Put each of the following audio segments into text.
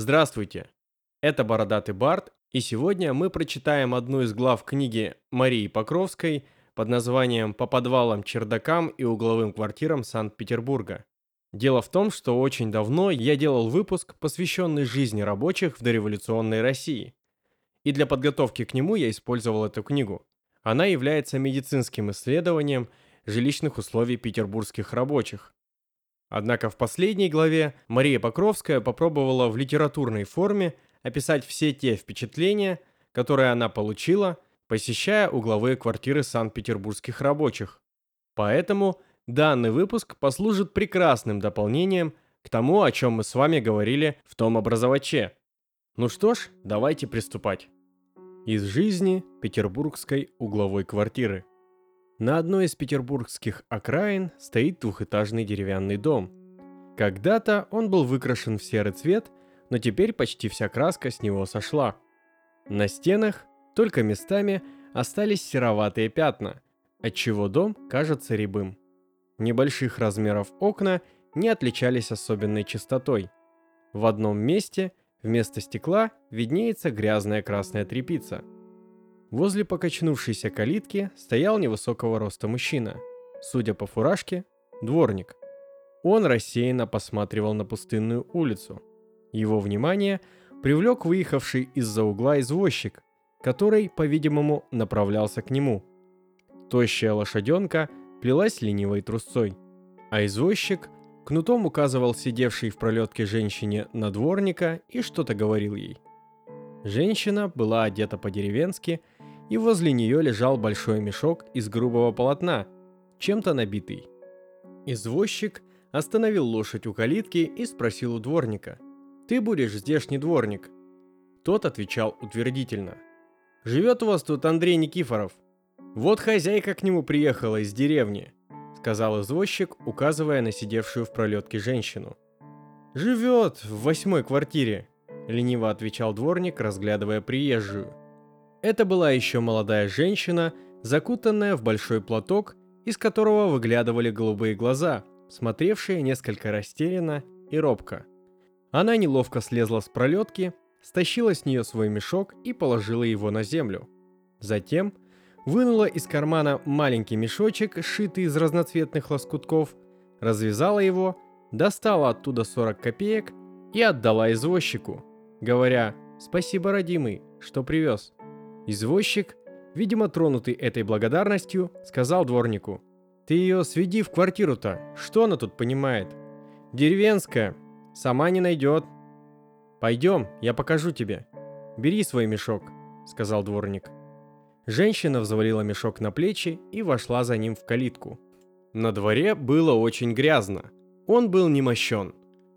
Здравствуйте! Это Бородатый Барт, и сегодня мы прочитаем одну из глав книги Марии Покровской под названием «По подвалам, чердакам и угловым квартирам Санкт-Петербурга». Дело в том, что очень давно я делал выпуск, посвященный жизни рабочих в дореволюционной России. И для подготовки к нему я использовал эту книгу. Она является медицинским исследованием жилищных условий петербургских рабочих. Однако в последней главе Мария Покровская попробовала в литературной форме описать все те впечатления, которые она получила, посещая угловые квартиры санкт-петербургских рабочих. Поэтому данный выпуск послужит прекрасным дополнением к тому, о чем мы с вами говорили в том образоваче. Ну что ж, давайте приступать. Из жизни петербургской угловой квартиры. На одной из петербургских окраин стоит двухэтажный деревянный дом. Когда-то он был выкрашен в серый цвет, но теперь почти вся краска с него сошла. На стенах только местами остались сероватые пятна, отчего дом кажется рябым. Небольших размеров окна не отличались особенной чистотой. В одном месте вместо стекла виднеется грязная красная тряпица – Возле покачнувшейся калитки стоял невысокого роста мужчина. Судя по фуражке, дворник. Он рассеянно посматривал на пустынную улицу. Его внимание привлек выехавший из-за угла извозчик, который, по-видимому, направлялся к нему. Тощая лошаденка плелась ленивой трусцой, а извозчик кнутом указывал сидевшей в пролетке женщине на дворника и что-то говорил ей. Женщина была одета по-деревенски – и возле нее лежал большой мешок из грубого полотна, чем-то набитый. Извозчик остановил лошадь у калитки и спросил у дворника. «Ты будешь здешний дворник?» Тот отвечал утвердительно. «Живет у вас тут Андрей Никифоров. Вот хозяйка к нему приехала из деревни», сказал извозчик, указывая на сидевшую в пролетке женщину. «Живет в восьмой квартире», лениво отвечал дворник, разглядывая приезжую. Это была еще молодая женщина, закутанная в большой платок, из которого выглядывали голубые глаза, смотревшие несколько растерянно и робко. Она неловко слезла с пролетки, стащила с нее свой мешок и положила его на землю. Затем вынула из кармана маленький мешочек, сшитый из разноцветных лоскутков, развязала его, достала оттуда 40 копеек и отдала извозчику, говоря «Спасибо, родимый, что привез». Извозчик, видимо тронутый этой благодарностью, сказал дворнику. «Ты ее сведи в квартиру-то, что она тут понимает? Деревенская, сама не найдет». «Пойдем, я покажу тебе. Бери свой мешок», — сказал дворник. Женщина взвалила мешок на плечи и вошла за ним в калитку. На дворе было очень грязно. Он был не мощен.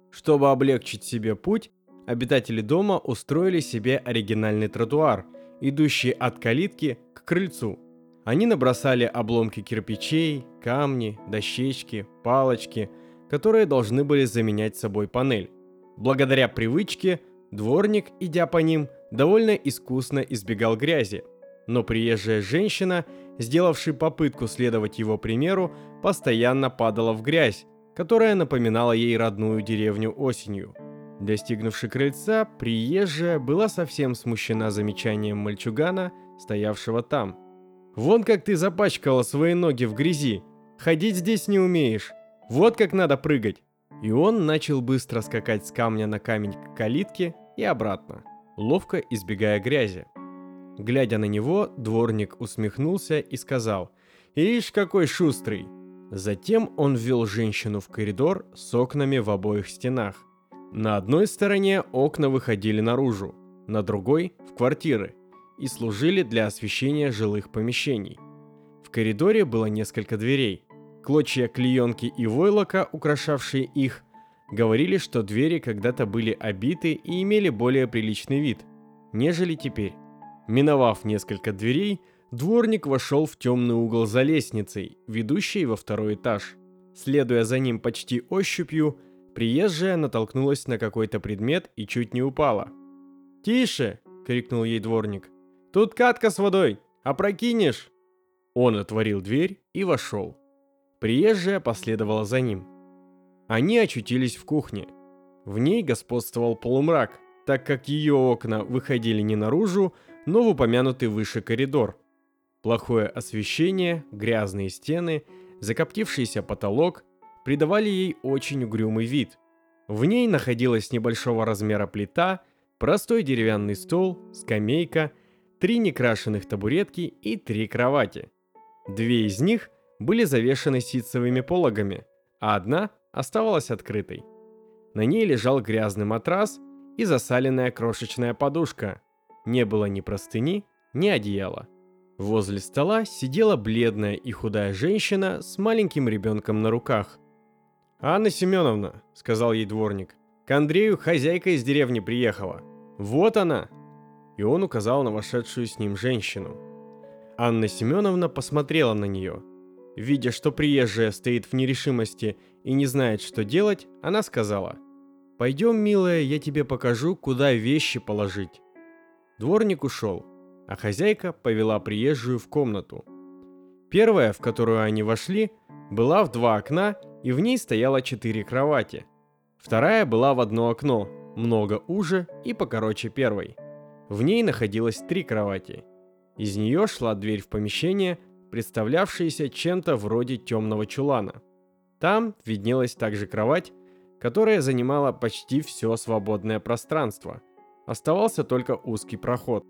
Чтобы облегчить себе путь, обитатели дома устроили себе оригинальный тротуар — идущие от калитки к крыльцу. Они набросали обломки кирпичей, камни, дощечки, палочки, которые должны были заменять собой панель. Благодаря привычке, дворник, идя по ним, довольно искусно избегал грязи. Но приезжая женщина, сделавшая попытку следовать его примеру, постоянно падала в грязь, которая напоминала ей родную деревню осенью – Достигнувши крыльца, приезжая была совсем смущена замечанием мальчугана, стоявшего там. «Вон как ты запачкала свои ноги в грязи! Ходить здесь не умеешь! Вот как надо прыгать!» И он начал быстро скакать с камня на камень к калитке и обратно, ловко избегая грязи. Глядя на него, дворник усмехнулся и сказал «Ишь, какой шустрый!» Затем он ввел женщину в коридор с окнами в обоих стенах. На одной стороне окна выходили наружу, на другой – в квартиры и служили для освещения жилых помещений. В коридоре было несколько дверей. Клочья клеенки и войлока, украшавшие их, говорили, что двери когда-то были обиты и имели более приличный вид, нежели теперь. Миновав несколько дверей, дворник вошел в темный угол за лестницей, ведущей во второй этаж. Следуя за ним почти ощупью, Приезжая натолкнулась на какой-то предмет и чуть не упала. «Тише!» — крикнул ей дворник. «Тут катка с водой! Опрокинешь!» Он отворил дверь и вошел. Приезжая последовала за ним. Они очутились в кухне. В ней господствовал полумрак, так как ее окна выходили не наружу, но в упомянутый выше коридор. Плохое освещение, грязные стены, закоптившийся потолок придавали ей очень угрюмый вид. В ней находилась небольшого размера плита, простой деревянный стол, скамейка, три некрашенных табуретки и три кровати. Две из них были завешаны ситцевыми пологами, а одна оставалась открытой. На ней лежал грязный матрас и засаленная крошечная подушка. Не было ни простыни, ни одеяла. Возле стола сидела бледная и худая женщина с маленьким ребенком на руках. «Анна Семеновна», — сказал ей дворник, — «к Андрею хозяйка из деревни приехала. Вот она!» И он указал на вошедшую с ним женщину. Анна Семеновна посмотрела на нее. Видя, что приезжая стоит в нерешимости и не знает, что делать, она сказала, «Пойдем, милая, я тебе покажу, куда вещи положить». Дворник ушел, а хозяйка повела приезжую в комнату. Первая, в которую они вошли, была в два окна, и в ней стояло четыре кровати. Вторая была в одно окно, много уже и покороче первой. В ней находилось три кровати. Из нее шла дверь в помещение, представлявшееся чем-то вроде темного чулана. Там виднелась также кровать, которая занимала почти все свободное пространство. Оставался только узкий проход.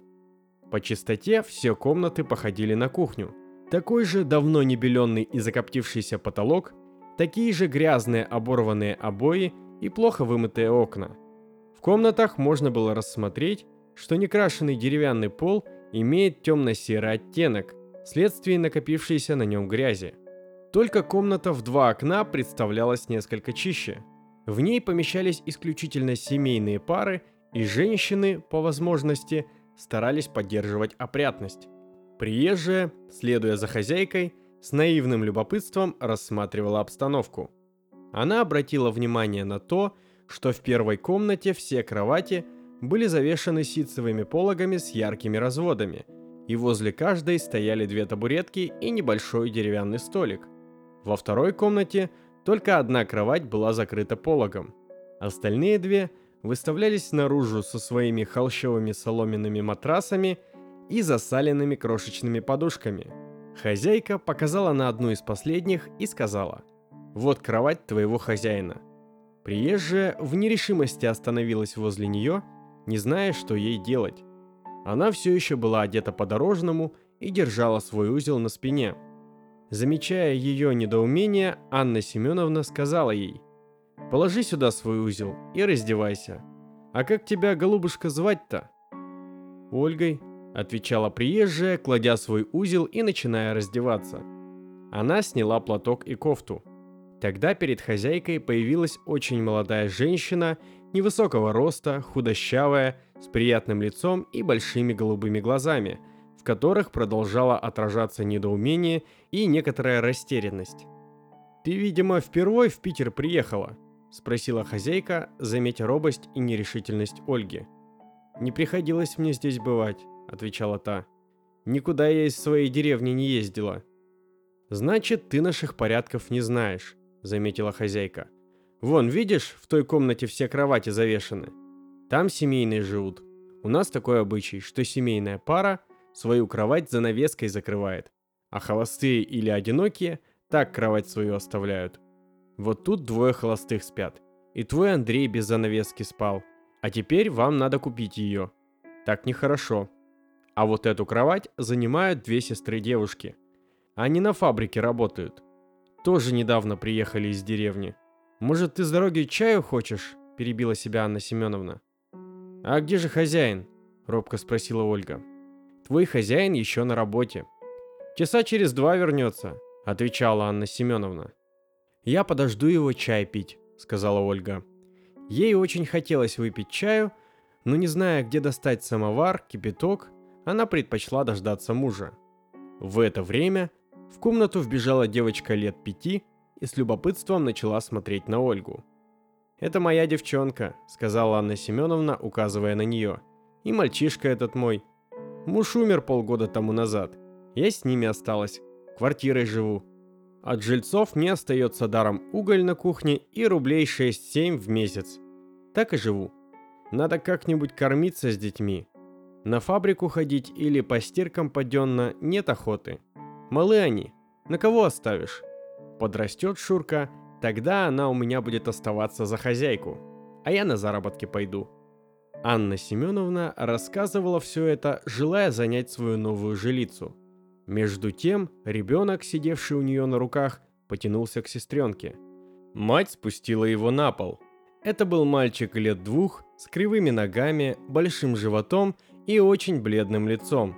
По чистоте все комнаты походили на кухню. Такой же давно не беленный и закоптившийся потолок, такие же грязные оборванные обои и плохо вымытые окна. В комнатах можно было рассмотреть, что некрашенный деревянный пол имеет темно-серый оттенок, вследствие накопившейся на нем грязи. Только комната в два окна представлялась несколько чище. В ней помещались исключительно семейные пары, и женщины, по возможности, старались поддерживать опрятность. Приезжая, следуя за хозяйкой, с наивным любопытством рассматривала обстановку. Она обратила внимание на то, что в первой комнате все кровати были завешаны ситцевыми пологами с яркими разводами, и возле каждой стояли две табуретки и небольшой деревянный столик. Во второй комнате только одна кровать была закрыта пологом. Остальные две выставлялись наружу со своими холщовыми соломенными матрасами и засаленными крошечными подушками. Хозяйка показала на одну из последних и сказала «Вот кровать твоего хозяина». Приезжая в нерешимости остановилась возле нее, не зная, что ей делать. Она все еще была одета по-дорожному и держала свой узел на спине. Замечая ее недоумение, Анна Семеновна сказала ей «Положи сюда свой узел и раздевайся. А как тебя, голубушка, звать-то?» «Ольгой», — отвечала приезжая, кладя свой узел и начиная раздеваться. Она сняла платок и кофту. Тогда перед хозяйкой появилась очень молодая женщина невысокого роста, худощавая, с приятным лицом и большими голубыми глазами, в которых продолжало отражаться недоумение и некоторая растерянность. «Ты, видимо, впервые в Питер приехала?» – спросила хозяйка, заметя робость и нерешительность Ольги. «Не приходилось мне здесь бывать», – отвечала та. «Никуда я из своей деревни не ездила». «Значит, ты наших порядков не знаешь», – заметила хозяйка. Вон, видишь, в той комнате все кровати завешены. Там семейные живут. У нас такой обычай, что семейная пара свою кровать занавеской закрывает, а холостые или одинокие так кровать свою оставляют. Вот тут двое холостых спят. И твой Андрей без занавески спал. А теперь вам надо купить ее. Так нехорошо. А вот эту кровать занимают две сестры девушки. Они на фабрике работают. Тоже недавно приехали из деревни. «Может, ты с дороги чаю хочешь?» – перебила себя Анна Семеновна. «А где же хозяин?» – робко спросила Ольга. «Твой хозяин еще на работе. Часа через два вернется», – отвечала Анна Семеновна. «Я подожду его чай пить», – сказала Ольга. Ей очень хотелось выпить чаю, но не зная, где достать самовар, кипяток, она предпочла дождаться мужа. В это время в комнату вбежала девочка лет пяти и с любопытством начала смотреть на Ольгу. «Это моя девчонка», — сказала Анна Семеновна, указывая на нее. «И мальчишка этот мой. Муж умер полгода тому назад. Я с ними осталась. Квартирой живу. От жильцов мне остается даром уголь на кухне и рублей 6-7 в месяц. Так и живу. Надо как-нибудь кормиться с детьми. На фабрику ходить или по стиркам паденно нет охоты. Малы они. На кого оставишь? Подрастет Шурка, тогда она у меня будет оставаться за хозяйку. А я на заработки пойду. Анна Семеновна рассказывала все это, желая занять свою новую жилицу. Между тем, ребенок, сидевший у нее на руках, потянулся к сестренке. Мать спустила его на пол. Это был мальчик лет двух, с кривыми ногами, большим животом и очень бледным лицом.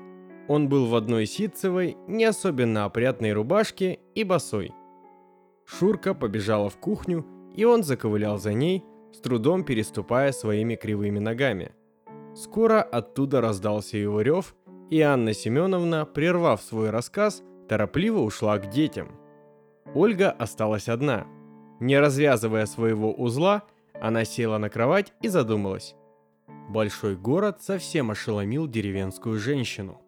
Он был в одной ситцевой, не особенно опрятной рубашке и босой. Шурка побежала в кухню, и он заковылял за ней, с трудом переступая своими кривыми ногами. Скоро оттуда раздался его рев, и Анна Семеновна, прервав свой рассказ, торопливо ушла к детям. Ольга осталась одна. Не развязывая своего узла, она села на кровать и задумалась. Большой город совсем ошеломил деревенскую женщину.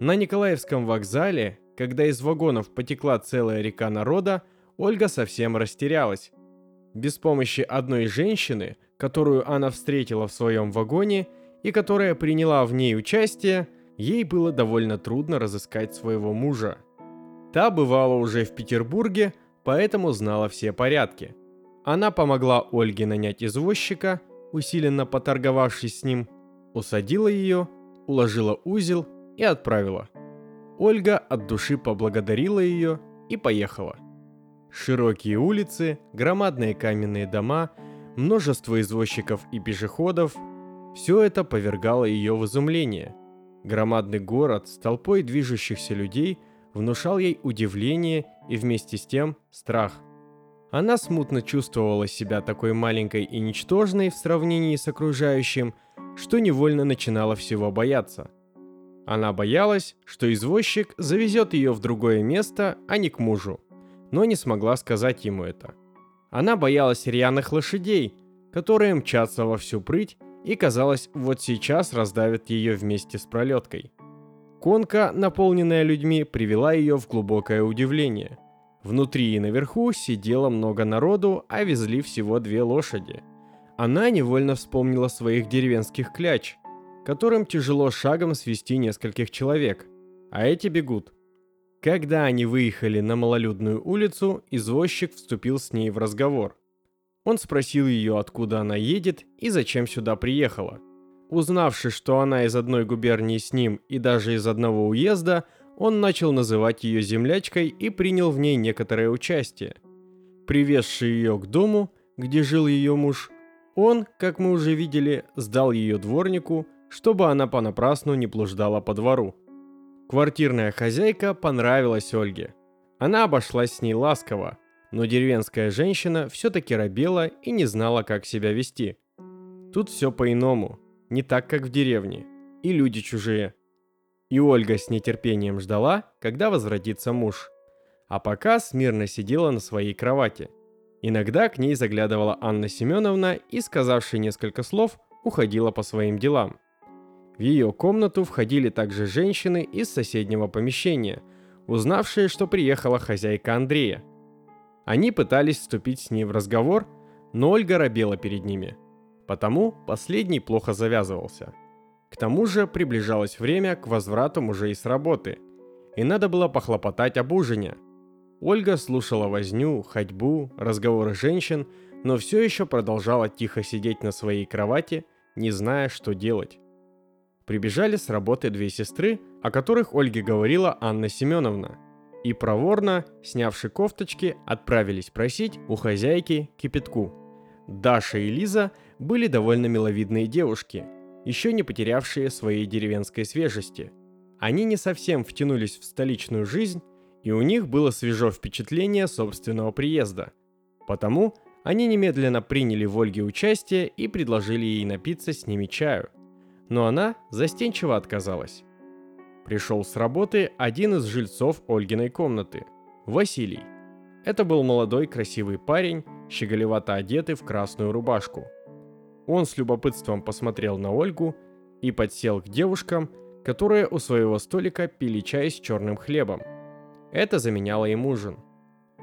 На Николаевском вокзале, когда из вагонов потекла целая река народа, Ольга совсем растерялась. Без помощи одной женщины, которую она встретила в своем вагоне и которая приняла в ней участие, ей было довольно трудно разыскать своего мужа. Та бывала уже в Петербурге, поэтому знала все порядки. Она помогла Ольге нанять извозчика, усиленно поторговавшись с ним, усадила ее, уложила узел и отправила. Ольга от души поблагодарила ее и поехала. Широкие улицы, громадные каменные дома, множество извозчиков и пешеходов – все это повергало ее в изумление. Громадный город с толпой движущихся людей внушал ей удивление и вместе с тем страх. Она смутно чувствовала себя такой маленькой и ничтожной в сравнении с окружающим, что невольно начинала всего бояться. Она боялась, что извозчик завезет ее в другое место, а не к мужу – но не смогла сказать ему это. Она боялась рьяных лошадей, которые мчатся во всю прыть и, казалось, вот сейчас раздавят ее вместе с пролеткой. Конка, наполненная людьми, привела ее в глубокое удивление. Внутри и наверху сидело много народу, а везли всего две лошади. Она невольно вспомнила своих деревенских кляч, которым тяжело шагом свести нескольких человек, а эти бегут – когда они выехали на малолюдную улицу, извозчик вступил с ней в разговор. Он спросил ее, откуда она едет и зачем сюда приехала. Узнавши, что она из одной губернии с ним и даже из одного уезда, он начал называть ее землячкой и принял в ней некоторое участие. Привезший ее к дому, где жил ее муж, он, как мы уже видели, сдал ее дворнику, чтобы она понапрасну не блуждала по двору. Квартирная хозяйка понравилась Ольге. Она обошлась с ней ласково, но деревенская женщина все-таки робела и не знала, как себя вести. Тут все по-иному, не так, как в деревне, и люди чужие. И Ольга с нетерпением ждала, когда возвратится муж. А пока смирно сидела на своей кровати. Иногда к ней заглядывала Анна Семеновна и, сказавши несколько слов, уходила по своим делам. В ее комнату входили также женщины из соседнего помещения, узнавшие, что приехала хозяйка Андрея. Они пытались вступить с ней в разговор, но Ольга робела перед ними. Потому последний плохо завязывался. К тому же приближалось время к возврату мужей с работы, и надо было похлопотать об ужине. Ольга слушала возню, ходьбу, разговоры женщин, но все еще продолжала тихо сидеть на своей кровати, не зная, что делать прибежали с работы две сестры, о которых Ольге говорила Анна Семеновна. И проворно, снявши кофточки, отправились просить у хозяйки кипятку. Даша и Лиза были довольно миловидные девушки, еще не потерявшие своей деревенской свежести. Они не совсем втянулись в столичную жизнь, и у них было свежо впечатление собственного приезда. Потому они немедленно приняли в Ольге участие и предложили ей напиться с ними чаю – но она застенчиво отказалась. Пришел с работы один из жильцов Ольгиной комнаты – Василий. Это был молодой красивый парень, щеголевато одетый в красную рубашку. Он с любопытством посмотрел на Ольгу и подсел к девушкам, которые у своего столика пили чай с черным хлебом. Это заменяло им ужин.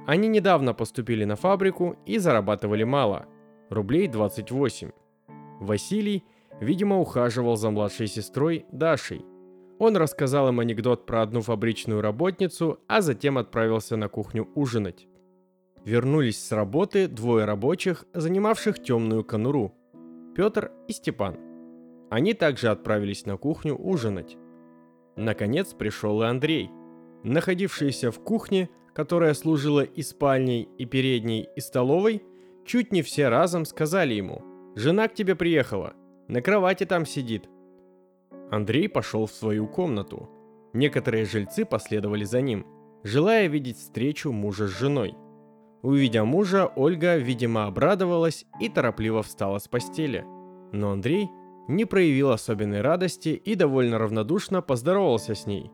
Они недавно поступили на фабрику и зарабатывали мало – рублей 28. Василий – видимо, ухаживал за младшей сестрой Дашей. Он рассказал им анекдот про одну фабричную работницу, а затем отправился на кухню ужинать. Вернулись с работы двое рабочих, занимавших темную конуру. Петр и Степан. Они также отправились на кухню ужинать. Наконец пришел и Андрей. Находившийся в кухне, которая служила и спальней, и передней, и столовой, чуть не все разом сказали ему «Жена к тебе приехала, на кровати там сидит». Андрей пошел в свою комнату. Некоторые жильцы последовали за ним, желая видеть встречу мужа с женой. Увидя мужа, Ольга, видимо, обрадовалась и торопливо встала с постели. Но Андрей не проявил особенной радости и довольно равнодушно поздоровался с ней.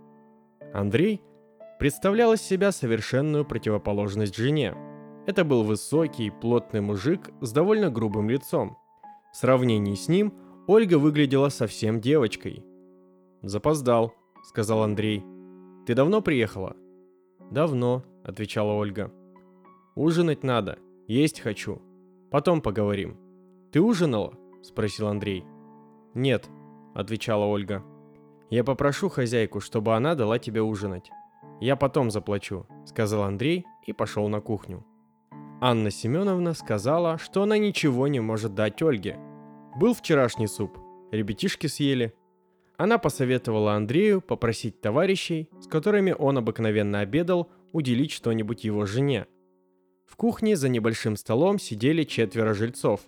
Андрей представлял из себя совершенную противоположность жене. Это был высокий, плотный мужик с довольно грубым лицом. В сравнении с ним Ольга выглядела совсем девочкой. «Запоздал», — сказал Андрей. «Ты давно приехала?» «Давно», — отвечала Ольга. «Ужинать надо, есть хочу. Потом поговорим». «Ты ужинала?» — спросил Андрей. «Нет», — отвечала Ольга. «Я попрошу хозяйку, чтобы она дала тебе ужинать. Я потом заплачу», — сказал Андрей и пошел на кухню. Анна Семеновна сказала, что она ничего не может дать Ольге. Был вчерашний суп, ребятишки съели. Она посоветовала Андрею попросить товарищей, с которыми он обыкновенно обедал, уделить что-нибудь его жене. В кухне за небольшим столом сидели четверо жильцов.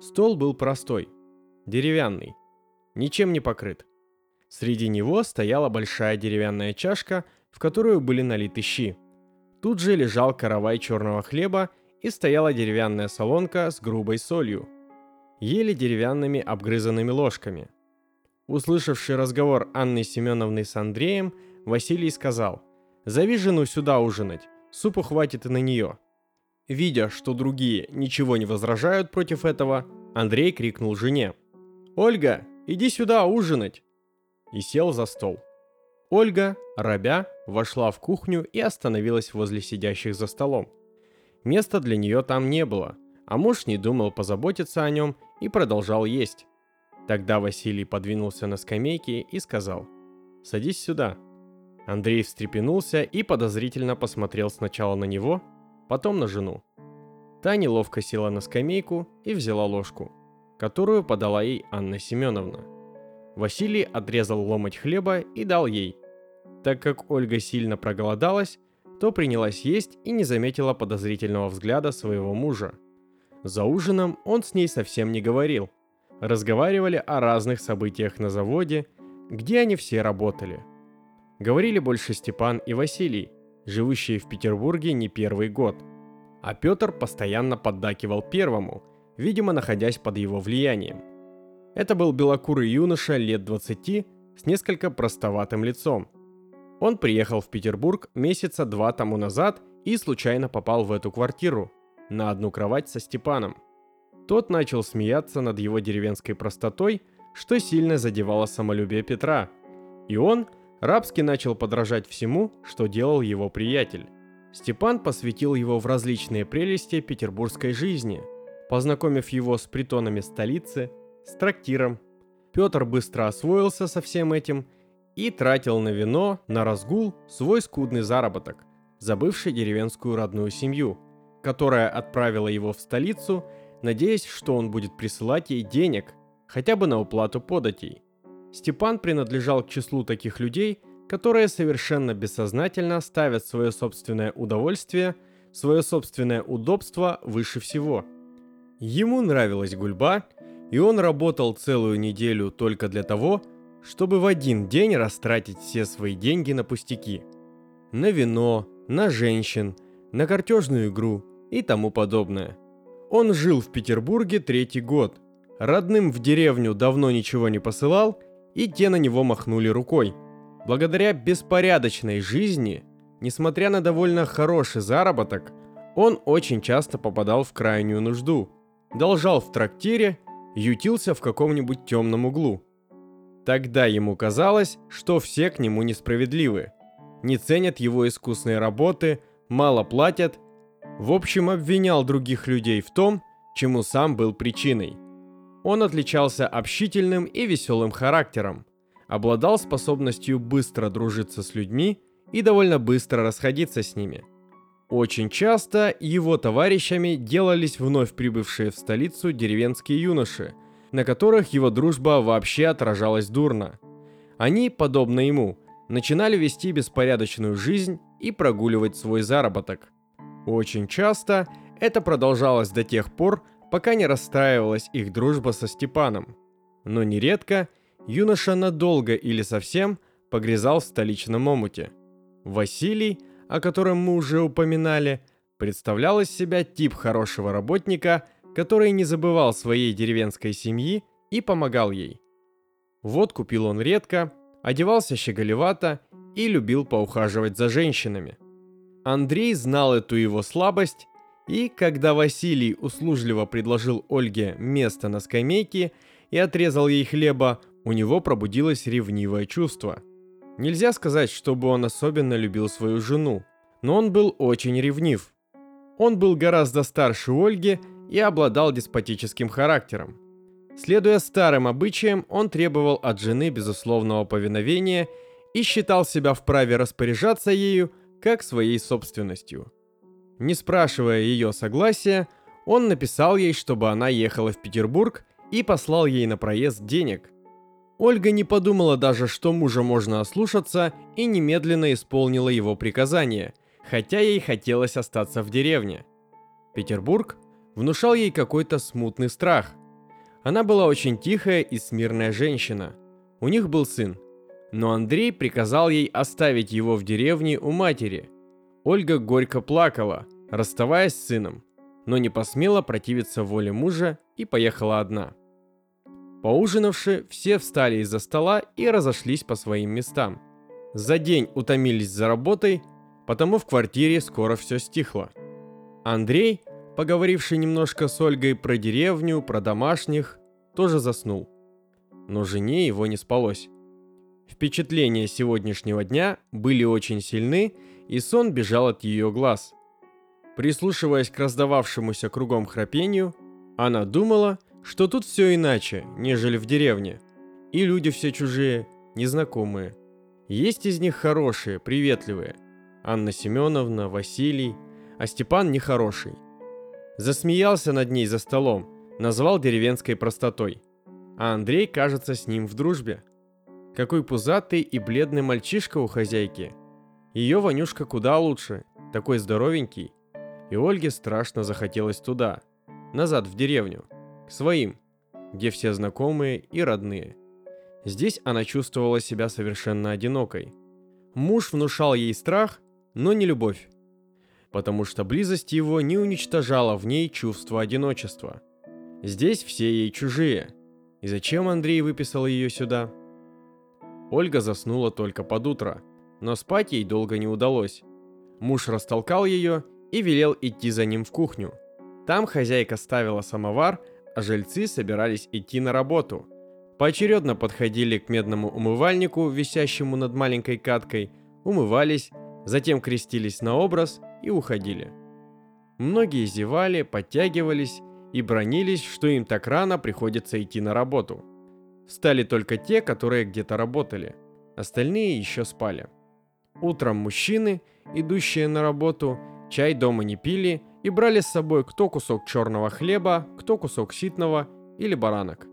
Стол был простой, деревянный, ничем не покрыт. Среди него стояла большая деревянная чашка, в которую были налиты щи. Тут же лежал каравай черного хлеба и стояла деревянная солонка с грубой солью. Ели деревянными обгрызанными ложками. Услышавший разговор Анны Семеновны с Андреем, Василий сказал, «Зови жену сюда ужинать, супу хватит и на нее». Видя, что другие ничего не возражают против этого, Андрей крикнул жене, «Ольга, иди сюда ужинать!» и сел за стол. Ольга, робя, вошла в кухню и остановилась возле сидящих за столом. Места для нее там не было, а муж не думал позаботиться о нем и продолжал есть. Тогда Василий подвинулся на скамейке и сказал «Садись сюда». Андрей встрепенулся и подозрительно посмотрел сначала на него, потом на жену. Та неловко села на скамейку и взяла ложку – которую подала ей Анна Семеновна. Василий отрезал ломоть хлеба и дал ей. Так как Ольга сильно проголодалась, то принялась есть и не заметила подозрительного взгляда своего мужа. За ужином он с ней совсем не говорил. Разговаривали о разных событиях на заводе, где они все работали. Говорили больше Степан и Василий, живущие в Петербурге не первый год. А Петр постоянно поддакивал первому – видимо находясь под его влиянием. Это был белокурый юноша лет 20 с несколько простоватым лицом. Он приехал в Петербург месяца два тому назад и случайно попал в эту квартиру, на одну кровать со Степаном. Тот начал смеяться над его деревенской простотой, что сильно задевало самолюбие Петра. И он рабски начал подражать всему, что делал его приятель. Степан посвятил его в различные прелести петербургской жизни – познакомив его с притонами столицы, с трактиром. Петр быстро освоился со всем этим и тратил на вино, на разгул свой скудный заработок, забывший деревенскую родную семью, которая отправила его в столицу, надеясь, что он будет присылать ей денег, хотя бы на уплату податей. Степан принадлежал к числу таких людей, которые совершенно бессознательно ставят свое собственное удовольствие, свое собственное удобство выше всего – Ему нравилась гульба, и он работал целую неделю только для того, чтобы в один день растратить все свои деньги на пустяки. На вино, на женщин, на картежную игру и тому подобное. Он жил в Петербурге третий год. Родным в деревню давно ничего не посылал, и те на него махнули рукой. Благодаря беспорядочной жизни, несмотря на довольно хороший заработок, он очень часто попадал в крайнюю нужду – должал в трактире, ютился в каком-нибудь темном углу. Тогда ему казалось, что все к нему несправедливы, не ценят его искусные работы, мало платят, в общем обвинял других людей в том, чему сам был причиной. Он отличался общительным и веселым характером, обладал способностью быстро дружиться с людьми и довольно быстро расходиться с ними. Очень часто его товарищами делались вновь прибывшие в столицу деревенские юноши, на которых его дружба вообще отражалась дурно. Они, подобно ему, начинали вести беспорядочную жизнь и прогуливать свой заработок. Очень часто это продолжалось до тех пор, пока не расстраивалась их дружба со Степаном. Но нередко юноша надолго или совсем погрязал в столичном омуте. Василий, о котором мы уже упоминали, представлял из себя тип хорошего работника, который не забывал своей деревенской семьи и помогал ей. Вот купил он редко, одевался щеголевато и любил поухаживать за женщинами. Андрей знал эту его слабость и когда Василий услужливо предложил Ольге место на скамейке и отрезал ей хлеба, у него пробудилось ревнивое чувство. Нельзя сказать, чтобы он особенно любил свою жену, но он был очень ревнив. Он был гораздо старше Ольги и обладал деспотическим характером. Следуя старым обычаям, он требовал от жены безусловного повиновения и считал себя вправе распоряжаться ею как своей собственностью – не спрашивая ее согласия, он написал ей, чтобы она ехала в Петербург и послал ей на проезд денег. Ольга не подумала даже, что мужа можно ослушаться, и немедленно исполнила его приказание, хотя ей хотелось остаться в деревне. Петербург внушал ей какой-то смутный страх. Она была очень тихая и смирная женщина. У них был сын. Но Андрей приказал ей оставить его в деревне у матери – Ольга горько плакала, расставаясь с сыном, но не посмела противиться воле мужа и поехала одна. Поужинавши, все встали из-за стола и разошлись по своим местам. За день утомились за работой, потому в квартире скоро все стихло. Андрей, поговоривший немножко с Ольгой про деревню, про домашних, тоже заснул. Но жене его не спалось. Впечатления сегодняшнего дня были очень сильны, и сон бежал от ее глаз. Прислушиваясь к раздававшемуся кругом храпению, она думала, что тут все иначе, нежели в деревне. И люди все чужие, незнакомые. Есть из них хорошие, приветливые. Анна Семеновна, Василий, а Степан нехороший. Засмеялся над ней за столом, назвал деревенской простотой. А Андрей, кажется, с ним в дружбе. Какой пузатый и бледный мальчишка у хозяйки – ее Ванюшка куда лучше, такой здоровенький. И Ольге страшно захотелось туда, назад в деревню, к своим, где все знакомые и родные. Здесь она чувствовала себя совершенно одинокой. Муж внушал ей страх, но не любовь, потому что близость его не уничтожала в ней чувство одиночества. Здесь все ей чужие. И зачем Андрей выписал ее сюда? Ольга заснула только под утро – но спать ей долго не удалось. Муж растолкал ее и велел идти за ним в кухню. Там хозяйка ставила самовар, а жильцы собирались идти на работу. Поочередно подходили к медному умывальнику, висящему над маленькой каткой, умывались, затем крестились на образ и уходили. Многие зевали, подтягивались и бронились, что им так рано приходится идти на работу. Стали только те, которые где-то работали. Остальные еще спали. Утром мужчины, идущие на работу, чай дома не пили и брали с собой кто кусок черного хлеба, кто кусок ситного или баранок.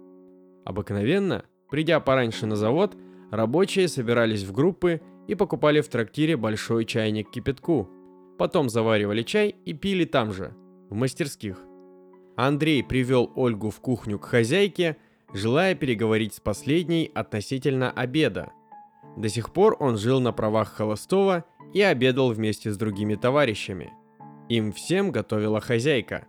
Обыкновенно, придя пораньше на завод, рабочие собирались в группы и покупали в трактире большой чайник кипятку. Потом заваривали чай и пили там же, в мастерских. Андрей привел Ольгу в кухню к хозяйке, желая переговорить с последней относительно обеда – до сих пор он жил на правах холостого и обедал вместе с другими товарищами. Им всем готовила хозяйка.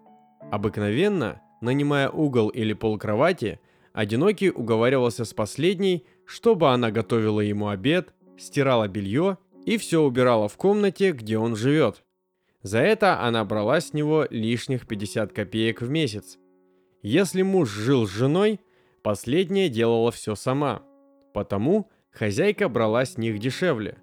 Обыкновенно, нанимая угол или пол кровати, одинокий уговаривался с последней, чтобы она готовила ему обед, стирала белье и все убирала в комнате, где он живет. За это она брала с него лишних 50 копеек в месяц. Если муж жил с женой, последняя делала все сама. Потому Хозяйка брала с них дешевле.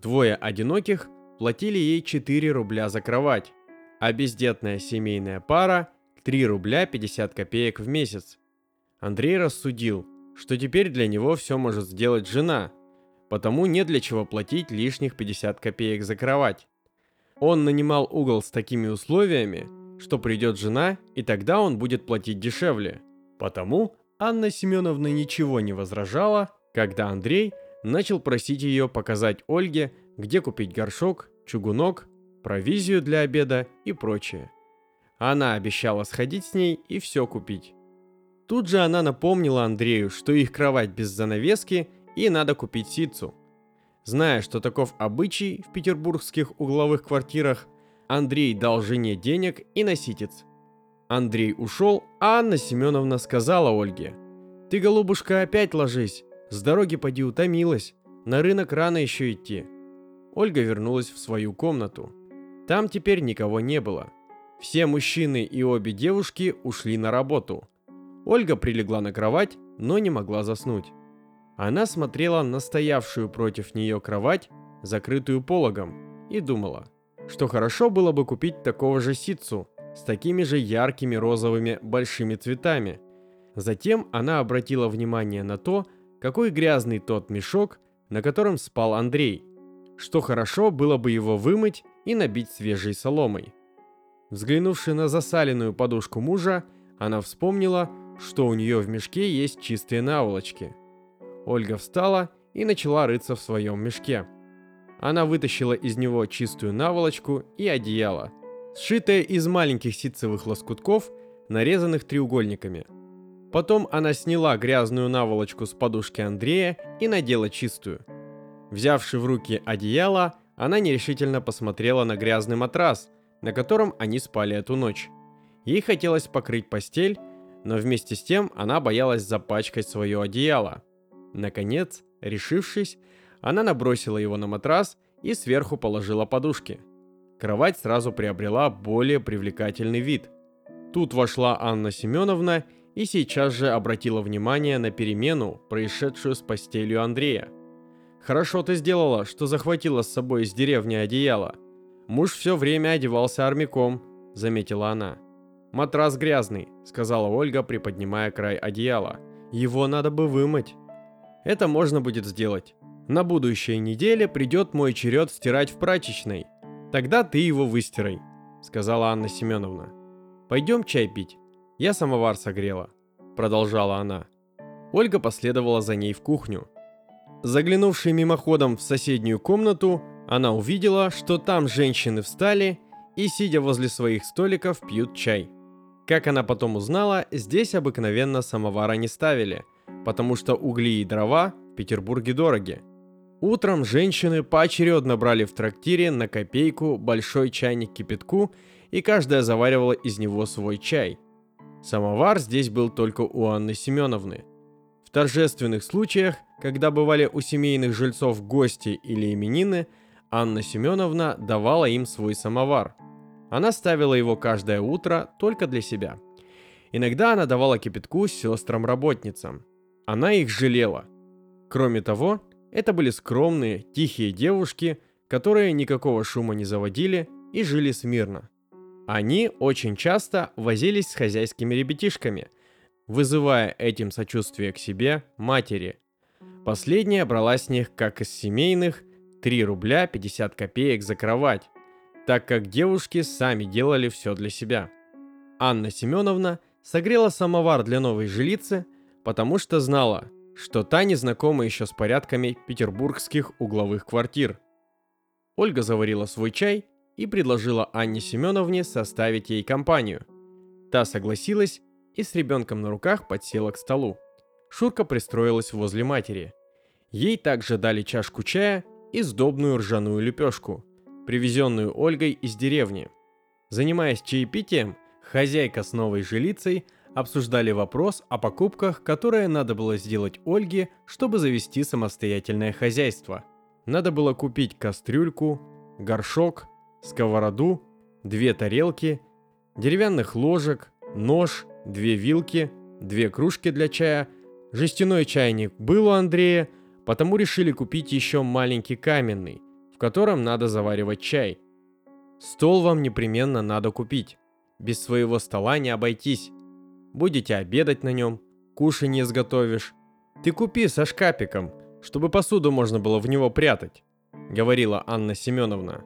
Двое одиноких платили ей 4 рубля за кровать, а бездетная семейная пара 3 рубля 50 копеек в месяц. Андрей рассудил, что теперь для него все может сделать жена, потому нет для чего платить лишних 50 копеек за кровать. Он нанимал угол с такими условиями, что придет жена, и тогда он будет платить дешевле. Потому Анна Семеновна ничего не возражала, когда Андрей начал просить ее показать Ольге, где купить горшок, чугунок, провизию для обеда и прочее. Она обещала сходить с ней и все купить. Тут же она напомнила Андрею, что их кровать без занавески и надо купить ситцу. Зная, что таков обычай в петербургских угловых квартирах, Андрей дал жене денег и на ситец. Андрей ушел, а Анна Семеновна сказала Ольге, «Ты, голубушка, опять ложись, с дороги поди утомилась, на рынок рано еще идти». Ольга вернулась в свою комнату. Там теперь никого не было. Все мужчины и обе девушки ушли на работу. Ольга прилегла на кровать, но не могла заснуть. Она смотрела на стоявшую против нее кровать, закрытую пологом, и думала, что хорошо было бы купить такого же ситцу с такими же яркими розовыми большими цветами. Затем она обратила внимание на то, какой грязный тот мешок, на котором спал Андрей, что хорошо было бы его вымыть и набить свежей соломой. Взглянувши на засаленную подушку мужа, она вспомнила, что у нее в мешке есть чистые наволочки. Ольга встала и начала рыться в своем мешке. Она вытащила из него чистую наволочку и одеяло, сшитое из маленьких ситцевых лоскутков, нарезанных треугольниками. Потом она сняла грязную наволочку с подушки Андрея и надела чистую. Взявши в руки одеяло, она нерешительно посмотрела на грязный матрас, на котором они спали эту ночь. Ей хотелось покрыть постель, но вместе с тем она боялась запачкать свое одеяло. Наконец, решившись, она набросила его на матрас и сверху положила подушки. Кровать сразу приобрела более привлекательный вид. Тут вошла Анна Семеновна и сейчас же обратила внимание на перемену, происшедшую с постелью Андрея. «Хорошо ты сделала, что захватила с собой из деревни одеяло. Муж все время одевался армяком», — заметила она. «Матрас грязный», — сказала Ольга, приподнимая край одеяла. «Его надо бы вымыть». «Это можно будет сделать. На будущей неделе придет мой черед стирать в прачечной. Тогда ты его выстирай», — сказала Анна Семеновна. «Пойдем чай пить. Я самовар согрела», — продолжала она. Ольга последовала за ней в кухню. Заглянувши мимоходом в соседнюю комнату, она увидела, что там женщины встали и, сидя возле своих столиков, пьют чай. Как она потом узнала, здесь обыкновенно самовара не ставили, потому что угли и дрова в Петербурге дороги. Утром женщины поочередно брали в трактире на копейку большой чайник кипятку, и каждая заваривала из него свой чай. Самовар здесь был только у Анны Семеновны. В торжественных случаях, когда бывали у семейных жильцов гости или именины, Анна Семеновна давала им свой самовар – она ставила его каждое утро только для себя. Иногда она давала кипятку сестрам-работницам. Она их жалела. Кроме того, это были скромные, тихие девушки, которые никакого шума не заводили и жили смирно. Они очень часто возились с хозяйскими ребятишками, вызывая этим сочувствие к себе матери. Последняя брала с них, как из семейных, 3 рубля 50 копеек за кровать, так как девушки сами делали все для себя. Анна Семеновна согрела самовар для новой жилицы, потому что знала, что та не знакома еще с порядками петербургских угловых квартир. Ольга заварила свой чай и предложила Анне Семеновне составить ей компанию. Та согласилась и с ребенком на руках подсела к столу. Шурка пристроилась возле матери. Ей также дали чашку чая и сдобную ржаную лепешку – привезенную Ольгой из деревни. Занимаясь чаепитием, хозяйка с новой жилицей обсуждали вопрос о покупках, которые надо было сделать Ольге, чтобы завести самостоятельное хозяйство. Надо было купить кастрюльку, горшок, сковороду, две тарелки, деревянных ложек, нож, две вилки, две кружки для чая, жестяной чайник был у Андрея, потому решили купить еще маленький каменный – котором надо заваривать чай. Стол вам непременно надо купить. Без своего стола не обойтись. Будете обедать на нем, кушанье сготовишь. Ты купи со шкапиком, чтобы посуду можно было в него прятать», — говорила Анна Семеновна.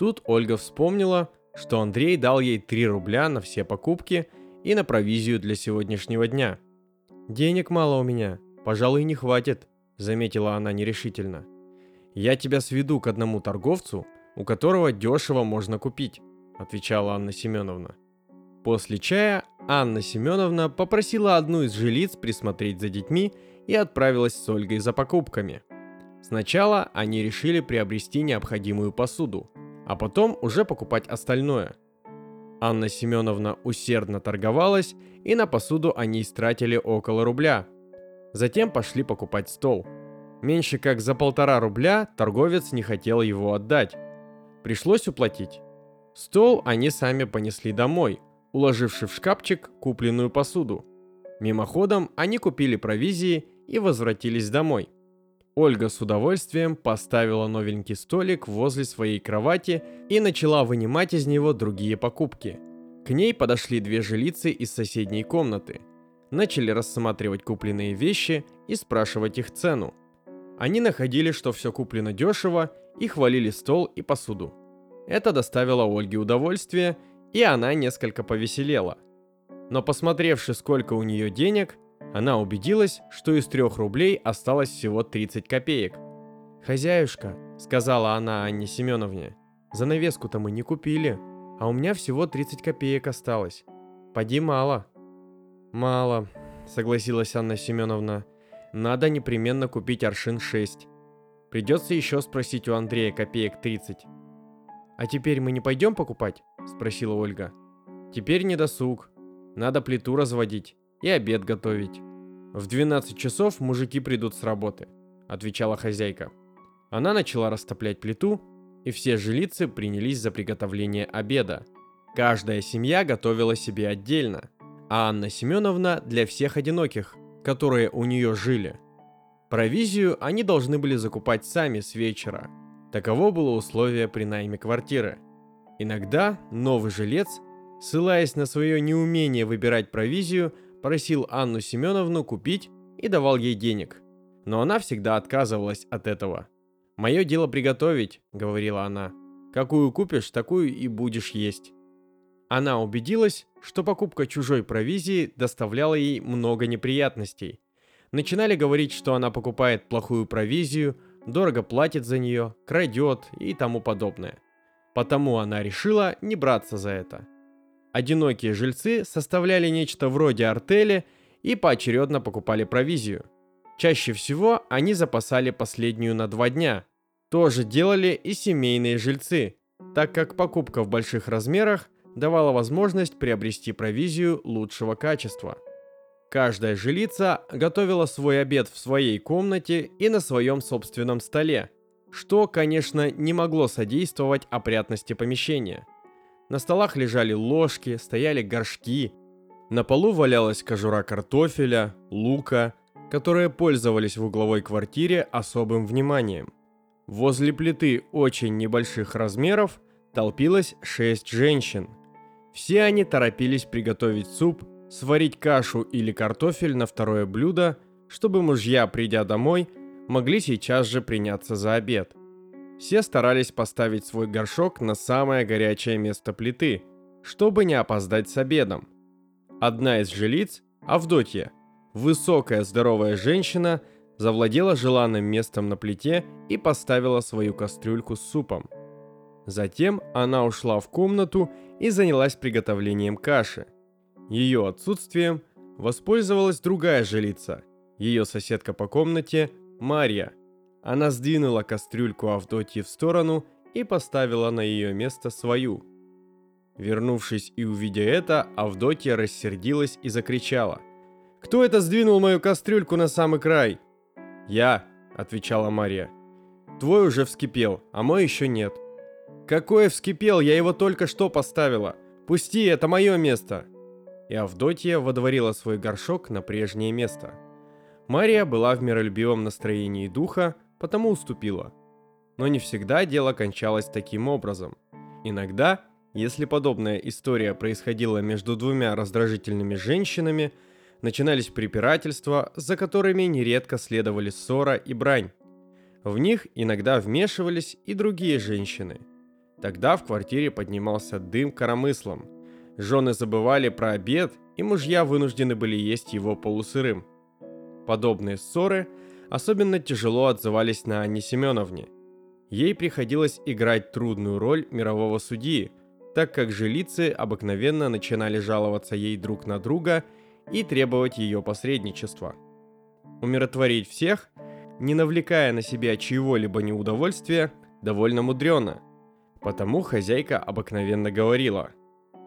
Тут Ольга вспомнила, что Андрей дал ей 3 рубля на все покупки и на провизию для сегодняшнего дня. «Денег мало у меня, пожалуй, не хватит», — заметила она нерешительно. «Я тебя сведу к одному торговцу, у которого дешево можно купить», — отвечала Анна Семеновна. После чая Анна Семеновна попросила одну из жилиц присмотреть за детьми и отправилась с Ольгой за покупками. Сначала они решили приобрести необходимую посуду, а потом уже покупать остальное. Анна Семеновна усердно торговалась, и на посуду они истратили около рубля. Затем пошли покупать стол. Меньше как за полтора рубля торговец не хотел его отдать. Пришлось уплатить. Стол они сами понесли домой, уложивши в шкафчик купленную посуду. Мимоходом они купили провизии и возвратились домой. Ольга с удовольствием поставила новенький столик возле своей кровати и начала вынимать из него другие покупки. К ней подошли две жилицы из соседней комнаты. Начали рассматривать купленные вещи и спрашивать их цену. Они находили, что все куплено дешево и хвалили стол и посуду. Это доставило Ольге удовольствие, и она несколько повеселела. Но посмотревши, сколько у нее денег, она убедилась, что из трех рублей осталось всего 30 копеек. «Хозяюшка», — сказала она Анне Семеновне, — «занавеску-то мы не купили, а у меня всего 30 копеек осталось. Поди мало». «Мало», — согласилась Анна Семеновна. «Надо непременно купить аршин 6. Придется еще спросить у Андрея копеек 30». «А теперь мы не пойдем покупать?» — спросила Ольга. «Теперь не досуг. Надо плиту разводить и обед готовить. В 12 часов мужики придут с работы, отвечала хозяйка. Она начала растоплять плиту, и все жилицы принялись за приготовление обеда. Каждая семья готовила себе отдельно, а Анна Семеновна для всех одиноких, которые у нее жили. Провизию они должны были закупать сами с вечера. Таково было условие при найме квартиры. Иногда новый жилец, ссылаясь на свое неумение выбирать провизию, просил Анну Семеновну купить и давал ей денег. Но она всегда отказывалась от этого. «Мое дело приготовить», — говорила она. «Какую купишь, такую и будешь есть». Она убедилась, что покупка чужой провизии доставляла ей много неприятностей. Начинали говорить, что она покупает плохую провизию, дорого платит за нее, крадет и тому подобное. Потому она решила не браться за это. Одинокие жильцы составляли нечто вроде артели и поочередно покупали провизию. Чаще всего они запасали последнюю на два дня. То же делали и семейные жильцы, так как покупка в больших размерах давала возможность приобрести провизию лучшего качества. Каждая жилица готовила свой обед в своей комнате и на своем собственном столе, что, конечно, не могло содействовать опрятности помещения – на столах лежали ложки, стояли горшки. На полу валялась кожура картофеля, лука, которые пользовались в угловой квартире особым вниманием. Возле плиты очень небольших размеров толпилось шесть женщин. Все они торопились приготовить суп, сварить кашу или картофель на второе блюдо, чтобы мужья, придя домой, могли сейчас же приняться за обед. Все старались поставить свой горшок на самое горячее место плиты, чтобы не опоздать с обедом. Одна из жилиц, Авдотья, высокая здоровая женщина, завладела желанным местом на плите и поставила свою кастрюльку с супом. Затем она ушла в комнату и занялась приготовлением каши. Ее отсутствием воспользовалась другая жилица, ее соседка по комнате Марья – она сдвинула кастрюльку Авдотьи в сторону и поставила на ее место свою. Вернувшись и увидя это, Авдотья рассердилась и закричала. «Кто это сдвинул мою кастрюльку на самый край?» «Я», — отвечала Мария. «Твой уже вскипел, а мой еще нет». «Какое вскипел? Я его только что поставила. Пусти, это мое место!» И Авдотья водворила свой горшок на прежнее место. Мария была в миролюбивом настроении духа, потому уступила. Но не всегда дело кончалось таким образом. Иногда, если подобная история происходила между двумя раздражительными женщинами, начинались препирательства, за которыми нередко следовали ссора и брань. В них иногда вмешивались и другие женщины. Тогда в квартире поднимался дым коромыслом. Жены забывали про обед, и мужья вынуждены были есть его полусырым. Подобные ссоры особенно тяжело отзывались на Анне Семеновне. Ей приходилось играть трудную роль мирового судьи, так как жилицы обыкновенно начинали жаловаться ей друг на друга и требовать ее посредничества. Умиротворить всех, не навлекая на себя чьего-либо неудовольствия, довольно мудрено. Потому хозяйка обыкновенно говорила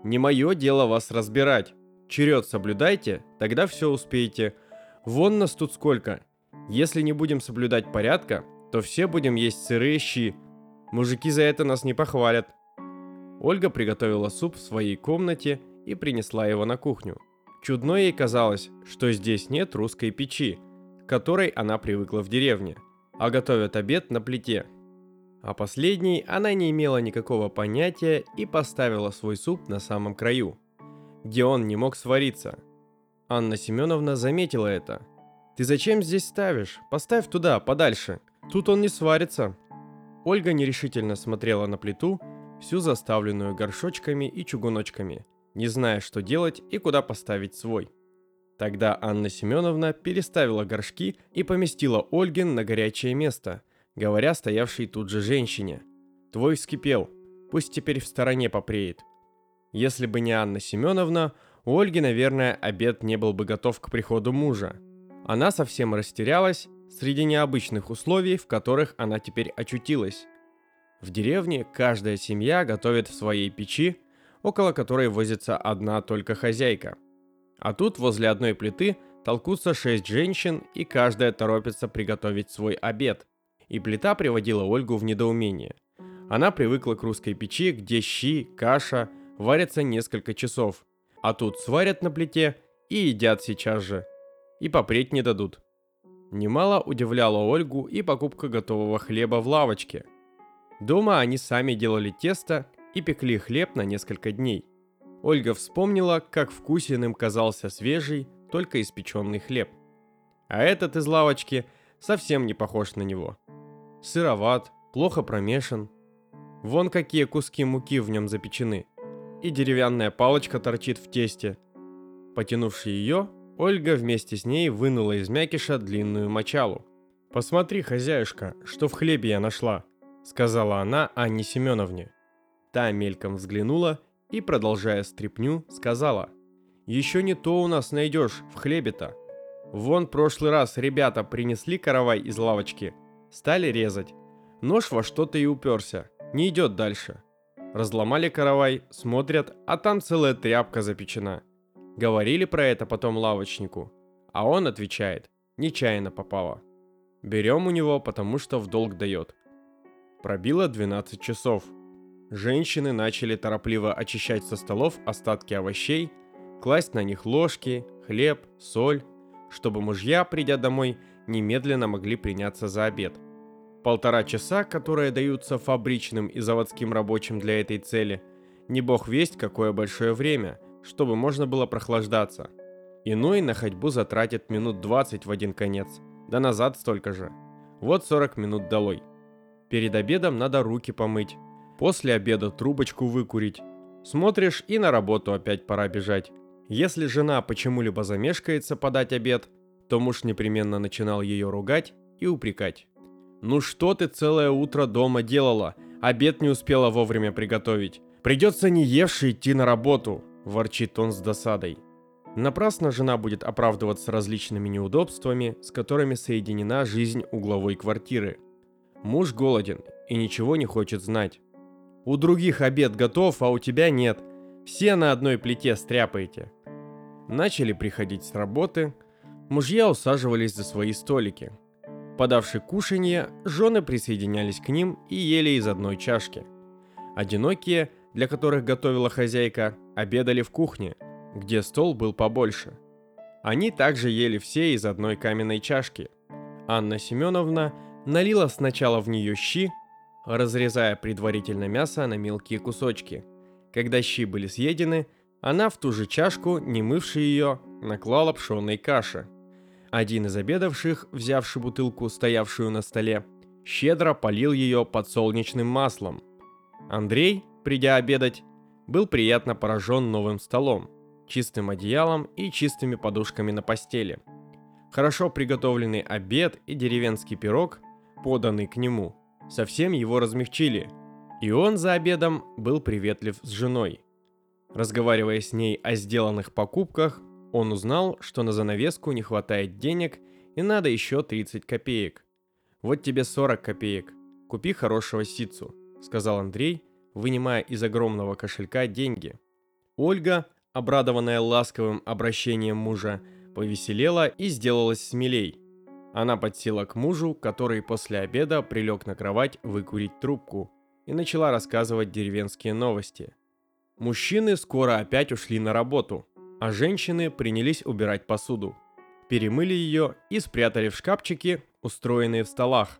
«Не мое дело вас разбирать, черед соблюдайте, тогда все успеете. Вон нас тут сколько. Если не будем соблюдать порядка, то все будем есть сырые щи. Мужики за это нас не похвалят». Ольга приготовила суп в своей комнате и принесла его на кухню. Чудно ей казалось, что здесь нет русской печи, к которой она привыкла в деревне, а готовят обед на плите. А последней она не имела никакого понятия и поставила свой суп на самом краю, где он не мог свариться. Анна Семеновна заметила это. «Ты зачем здесь ставишь? Поставь туда, подальше. Тут он не сварится». Ольга нерешительно смотрела на плиту, всю заставленную горшочками и чугуночками, не зная, что делать и куда поставить свой. Тогда Анна Семеновна переставила горшки и поместила Ольгин на горячее место, говоря стоявшей тут же женщине. «Твой вскипел, пусть теперь в стороне попреет». Если бы не Анна Семеновна, у Ольги, наверное, обед не был бы готов к приходу мужа. Она совсем растерялась среди необычных условий, в которых она теперь очутилась. В деревне каждая семья готовит в своей печи, около которой возится одна только хозяйка. А тут возле одной плиты толкутся шесть женщин, и каждая торопится приготовить свой обед. И плита приводила Ольгу в недоумение. Она привыкла к русской печи, где щи, каша варятся несколько часов, а тут сварят на плите и едят сейчас же. И попреть не дадут. Немало удивляла Ольгу и покупка готового хлеба в лавочке – Дома они сами делали тесто и пекли хлеб на несколько дней. Ольга вспомнила, как вкусен им казался свежий, только испеченный хлеб. А этот из лавочки совсем не похож на него. Сыроват, плохо промешан. Вон какие куски муки в нем запечены. И деревянная палочка торчит в тесте. Потянувши ее, Ольга вместе с ней вынула из мякиша длинную мочалу. «Посмотри, хозяюшка, что в хлебе я нашла», сказала она Анне Семеновне. Та мельком взглянула и, продолжая стряпню, сказала, «Еще не то у нас найдешь в хлебе-то. Вон прошлый раз ребята принесли каравай из лавочки, стали резать. Нож во что-то и уперся, не идет дальше. Разломали каравай, смотрят, а там целая тряпка запечена. Говорили про это потом лавочнику, а он отвечает, нечаянно попало. Берем у него, потому что в долг дает. Пробило 12 часов. Женщины начали торопливо очищать со столов остатки овощей, класть на них ложки, хлеб, соль, чтобы мужья, придя домой, немедленно могли приняться за обед. Полтора часа, которые даются фабричным и заводским рабочим для этой цели, не бог весть какое большое время, чтобы можно было прохлаждаться. Иной на ходьбу затратит минут 20 в один конец, да назад столько же. Вот 40 минут долой – Перед обедом надо руки помыть. После обеда трубочку выкурить. Смотришь и на работу опять пора бежать. Если жена почему-либо замешкается подать обед, то муж непременно начинал ее ругать и упрекать. «Ну что ты целое утро дома делала? Обед не успела вовремя приготовить. Придется не евши идти на работу», – ворчит он с досадой. Напрасно жена будет оправдываться различными неудобствами, с которыми соединена жизнь угловой квартиры – Муж голоден и ничего не хочет знать. У других обед готов, а у тебя нет. Все на одной плите стряпаете. Начали приходить с работы. Мужья усаживались за свои столики. Подавши кушанье, жены присоединялись к ним и ели из одной чашки. Одинокие, для которых готовила хозяйка, обедали в кухне, где стол был побольше. Они также ели все из одной каменной чашки. Анна Семеновна Налила сначала в нее щи, разрезая предварительно мясо на мелкие кусочки. Когда щи были съедены, она в ту же чашку, не мывши ее, наклала пшеной каши. Один из обедавших, взявший бутылку, стоявшую на столе, щедро полил ее подсолнечным маслом. Андрей, придя обедать, был приятно поражен новым столом, чистым одеялом и чистыми подушками на постели. Хорошо приготовленный обед и деревенский пирог, поданный к нему, совсем его размягчили, и он за обедом был приветлив с женой. Разговаривая с ней о сделанных покупках, он узнал, что на занавеску не хватает денег и надо еще 30 копеек. «Вот тебе 40 копеек. Купи хорошего ситцу», — сказал Андрей, вынимая из огромного кошелька деньги. Ольга, обрадованная ласковым обращением мужа, повеселела и сделалась смелей. Она подсела к мужу, который после обеда прилег на кровать выкурить трубку, и начала рассказывать деревенские новости. Мужчины скоро опять ушли на работу, а женщины принялись убирать посуду. Перемыли ее и спрятали в шкафчики, устроенные в столах.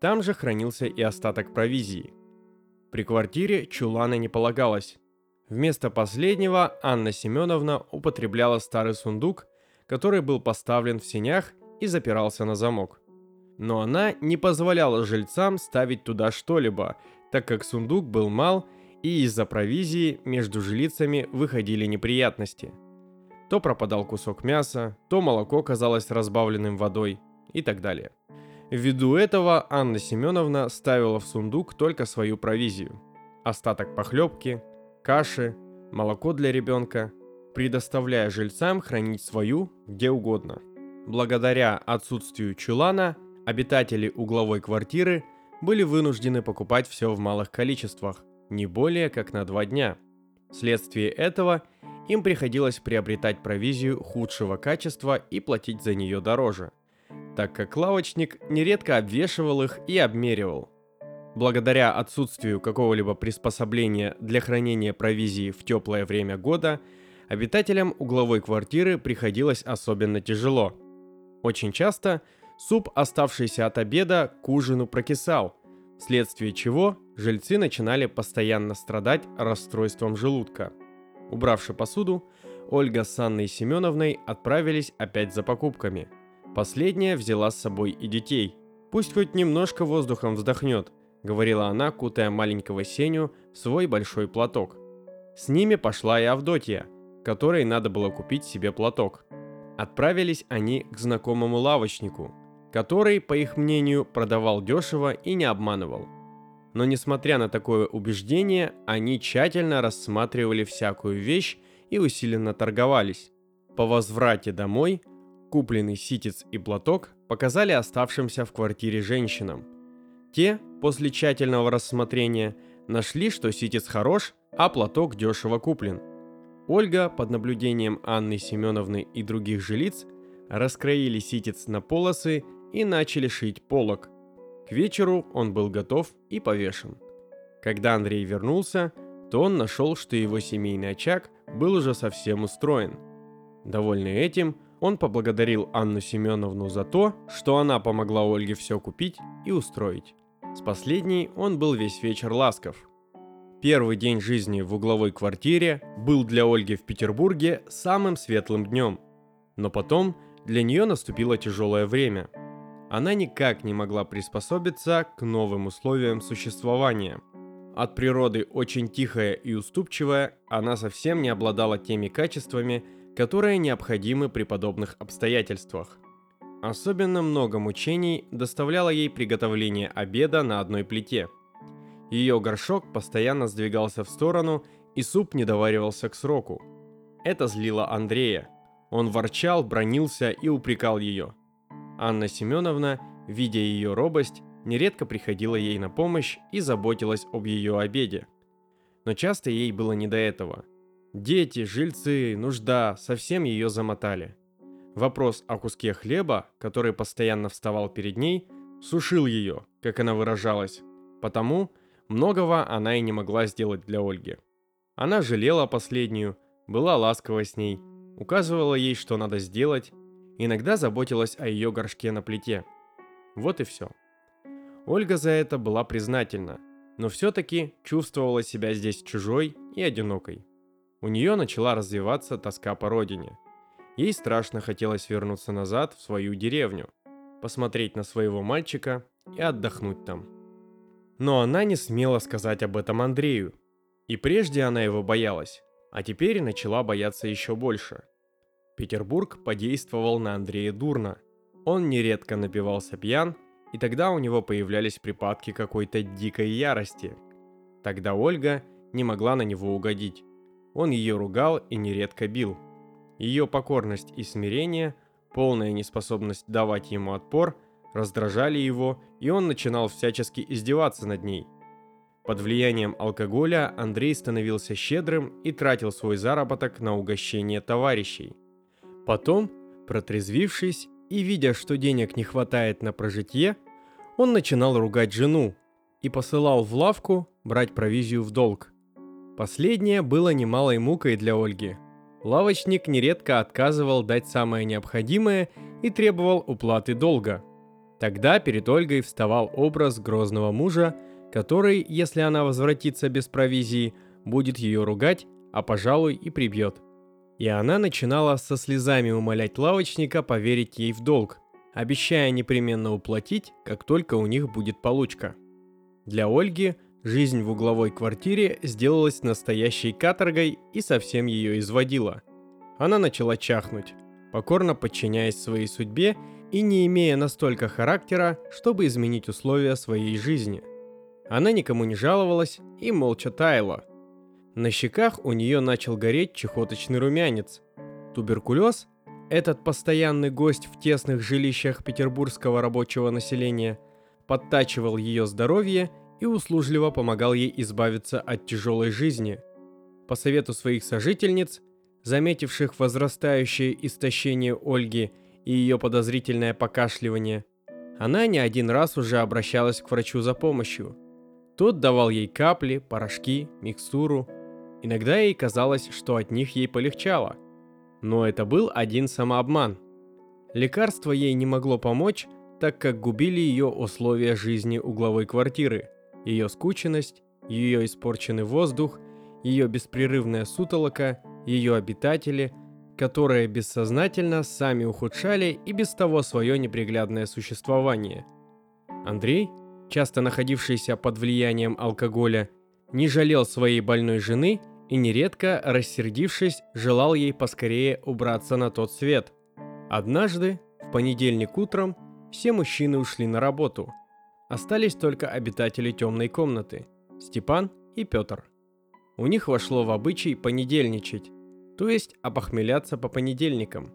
Там же хранился и остаток провизии. При квартире чулана не полагалось. Вместо последнего Анна Семеновна употребляла старый сундук, который был поставлен в сенях и запирался на замок. Но она не позволяла жильцам ставить туда что-либо, так как сундук был мал и из-за провизии между жилицами выходили неприятности. То пропадал кусок мяса, то молоко казалось разбавленным водой и так далее. Ввиду этого Анна Семеновна ставила в сундук только свою провизию. Остаток похлебки, каши, молоко для ребенка, предоставляя жильцам хранить свою где угодно. Благодаря отсутствию чулана, обитатели угловой квартиры были вынуждены покупать все в малых количествах, не более как на два дня. Вследствие этого им приходилось приобретать провизию худшего качества и платить за нее дороже – так как лавочник нередко обвешивал их и обмеривал. Благодаря отсутствию какого-либо приспособления для хранения провизии в теплое время года, обитателям угловой квартиры приходилось особенно тяжело. Очень часто суп, оставшийся от обеда, к ужину прокисал, вследствие чего жильцы начинали постоянно страдать расстройством желудка. Убравши посуду, Ольга с Анной Семеновной отправились опять за покупками – Последняя взяла с собой и детей. «Пусть хоть немножко воздухом вздохнет», — говорила она, кутая маленького Сеню в свой большой платок. С ними пошла и Авдотья, которой надо было купить себе платок. Отправились они к знакомому лавочнику, который, по их мнению, продавал дешево и не обманывал. Но несмотря на такое убеждение, они тщательно рассматривали всякую вещь и усиленно торговались. По возврате домой – Купленный ситец и платок показали оставшимся в квартире женщинам. Те, после тщательного рассмотрения, нашли, что ситец хорош, а платок дешево куплен. Ольга, под наблюдением Анны Семеновны и других жилиц, раскроили ситец на полосы и начали шить полок. К вечеру он был готов и повешен. Когда Андрей вернулся, то он нашел, что его семейный очаг был уже совсем устроен. Довольный этим, он поблагодарил Анну Семеновну за то, что она помогла Ольге все купить и устроить. С последней он был весь вечер ласков. Первый день жизни в угловой квартире был для Ольги в Петербурге самым светлым днем. Но потом для нее наступило тяжелое время. Она никак не могла приспособиться к новым условиям существования. От природы очень тихая и уступчивая, она совсем не обладала теми качествами, которые необходимы при подобных обстоятельствах. Особенно много мучений доставляло ей приготовление обеда на одной плите. Ее горшок постоянно сдвигался в сторону, и суп не доваривался к сроку. Это злило Андрея. Он ворчал, бронился и упрекал ее. Анна Семеновна, видя ее робость, нередко приходила ей на помощь и заботилась об ее обеде. Но часто ей было не до этого – Дети, жильцы, нужда совсем ее замотали. Вопрос о куске хлеба, который постоянно вставал перед ней, сушил ее, как она выражалась. Потому многого она и не могла сделать для Ольги. Она жалела последнюю, была ласкова с ней, указывала ей, что надо сделать, иногда заботилась о ее горшке на плите. Вот и все. Ольга за это была признательна, но все-таки чувствовала себя здесь чужой и одинокой у нее начала развиваться тоска по родине. Ей страшно хотелось вернуться назад в свою деревню, посмотреть на своего мальчика и отдохнуть там. Но она не смела сказать об этом Андрею. И прежде она его боялась, а теперь начала бояться еще больше. Петербург подействовал на Андрея дурно. Он нередко напивался пьян, и тогда у него появлялись припадки какой-то дикой ярости. Тогда Ольга не могла на него угодить. Он ее ругал и нередко бил. Ее покорность и смирение, полная неспособность давать ему отпор, раздражали его, и он начинал всячески издеваться над ней. Под влиянием алкоголя Андрей становился щедрым и тратил свой заработок на угощение товарищей. Потом, протрезвившись и видя, что денег не хватает на прожитие, он начинал ругать жену и посылал в лавку брать провизию в долг. Последнее было немалой мукой для Ольги. Лавочник нередко отказывал дать самое необходимое и требовал уплаты долга. Тогда перед Ольгой вставал образ грозного мужа, который, если она возвратится без провизии, будет ее ругать, а пожалуй и прибьет. И она начинала со слезами умолять лавочника поверить ей в долг, обещая непременно уплатить, как только у них будет получка. Для Ольги – Жизнь в угловой квартире сделалась настоящей каторгой и совсем ее изводила. Она начала чахнуть, покорно подчиняясь своей судьбе и не имея настолько характера, чтобы изменить условия своей жизни. Она никому не жаловалась и молча таяла. На щеках у нее начал гореть чехоточный румянец. Туберкулез, этот постоянный гость в тесных жилищах петербургского рабочего населения, подтачивал ее здоровье и услужливо помогал ей избавиться от тяжелой жизни. По совету своих сожительниц, заметивших возрастающее истощение Ольги и ее подозрительное покашливание, она не один раз уже обращалась к врачу за помощью. Тот давал ей капли, порошки, микстуру. Иногда ей казалось, что от них ей полегчало. Но это был один самообман. Лекарство ей не могло помочь, так как губили ее условия жизни угловой квартиры – ее скученность, ее испорченный воздух, ее беспрерывная сутолока, ее обитатели, которые бессознательно сами ухудшали и без того свое неприглядное существование. Андрей, часто находившийся под влиянием алкоголя, не жалел своей больной жены и нередко, рассердившись, желал ей поскорее убраться на тот свет. Однажды, в понедельник утром, все мужчины ушли на работу – Остались только обитатели темной комнаты – Степан и Петр. У них вошло в обычай понедельничать, то есть опохмеляться по понедельникам.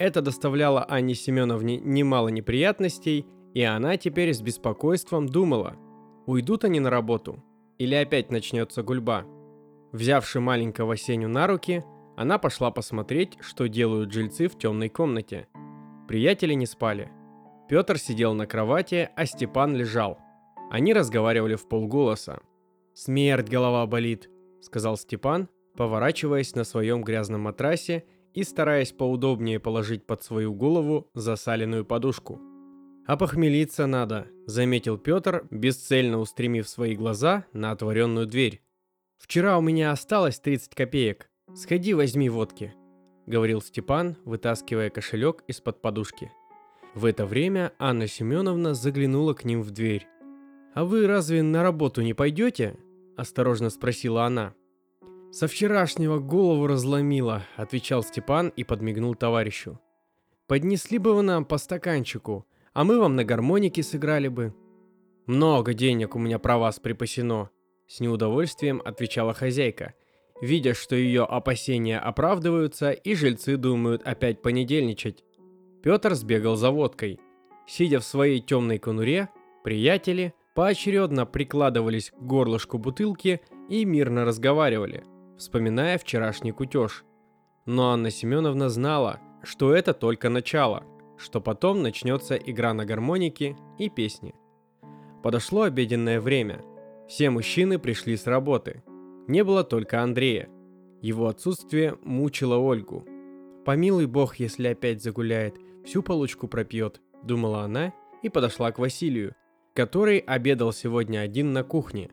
Это доставляло Анне Семеновне немало неприятностей, и она теперь с беспокойством думала, уйдут они на работу или опять начнется гульба. Взявши маленького Сеню на руки, она пошла посмотреть, что делают жильцы в темной комнате. Приятели не спали – Петр сидел на кровати, а Степан лежал. Они разговаривали в полголоса. «Смерть, голова болит», — сказал Степан, поворачиваясь на своем грязном матрасе и стараясь поудобнее положить под свою голову засаленную подушку. «А похмелиться надо», — заметил Петр, бесцельно устремив свои глаза на отворенную дверь. «Вчера у меня осталось 30 копеек. Сходи, возьми водки», — говорил Степан, вытаскивая кошелек из-под подушки. В это время Анна Семеновна заглянула к ним в дверь. «А вы разве на работу не пойдете?» – осторожно спросила она. «Со вчерашнего голову разломила», – отвечал Степан и подмигнул товарищу. «Поднесли бы вы нам по стаканчику, а мы вам на гармонике сыграли бы». «Много денег у меня про вас припасено», – с неудовольствием отвечала хозяйка, видя, что ее опасения оправдываются и жильцы думают опять понедельничать. Петр сбегал за водкой. Сидя в своей темной конуре, приятели поочередно прикладывались к горлышку бутылки и мирно разговаривали, вспоминая вчерашний кутеж. Но Анна Семеновна знала, что это только начало, что потом начнется игра на гармонике и песни. Подошло обеденное время. Все мужчины пришли с работы. Не было только Андрея. Его отсутствие мучило Ольгу. Помилуй бог, если опять загуляет, всю получку пропьет, думала она и подошла к Василию, который обедал сегодня один на кухне.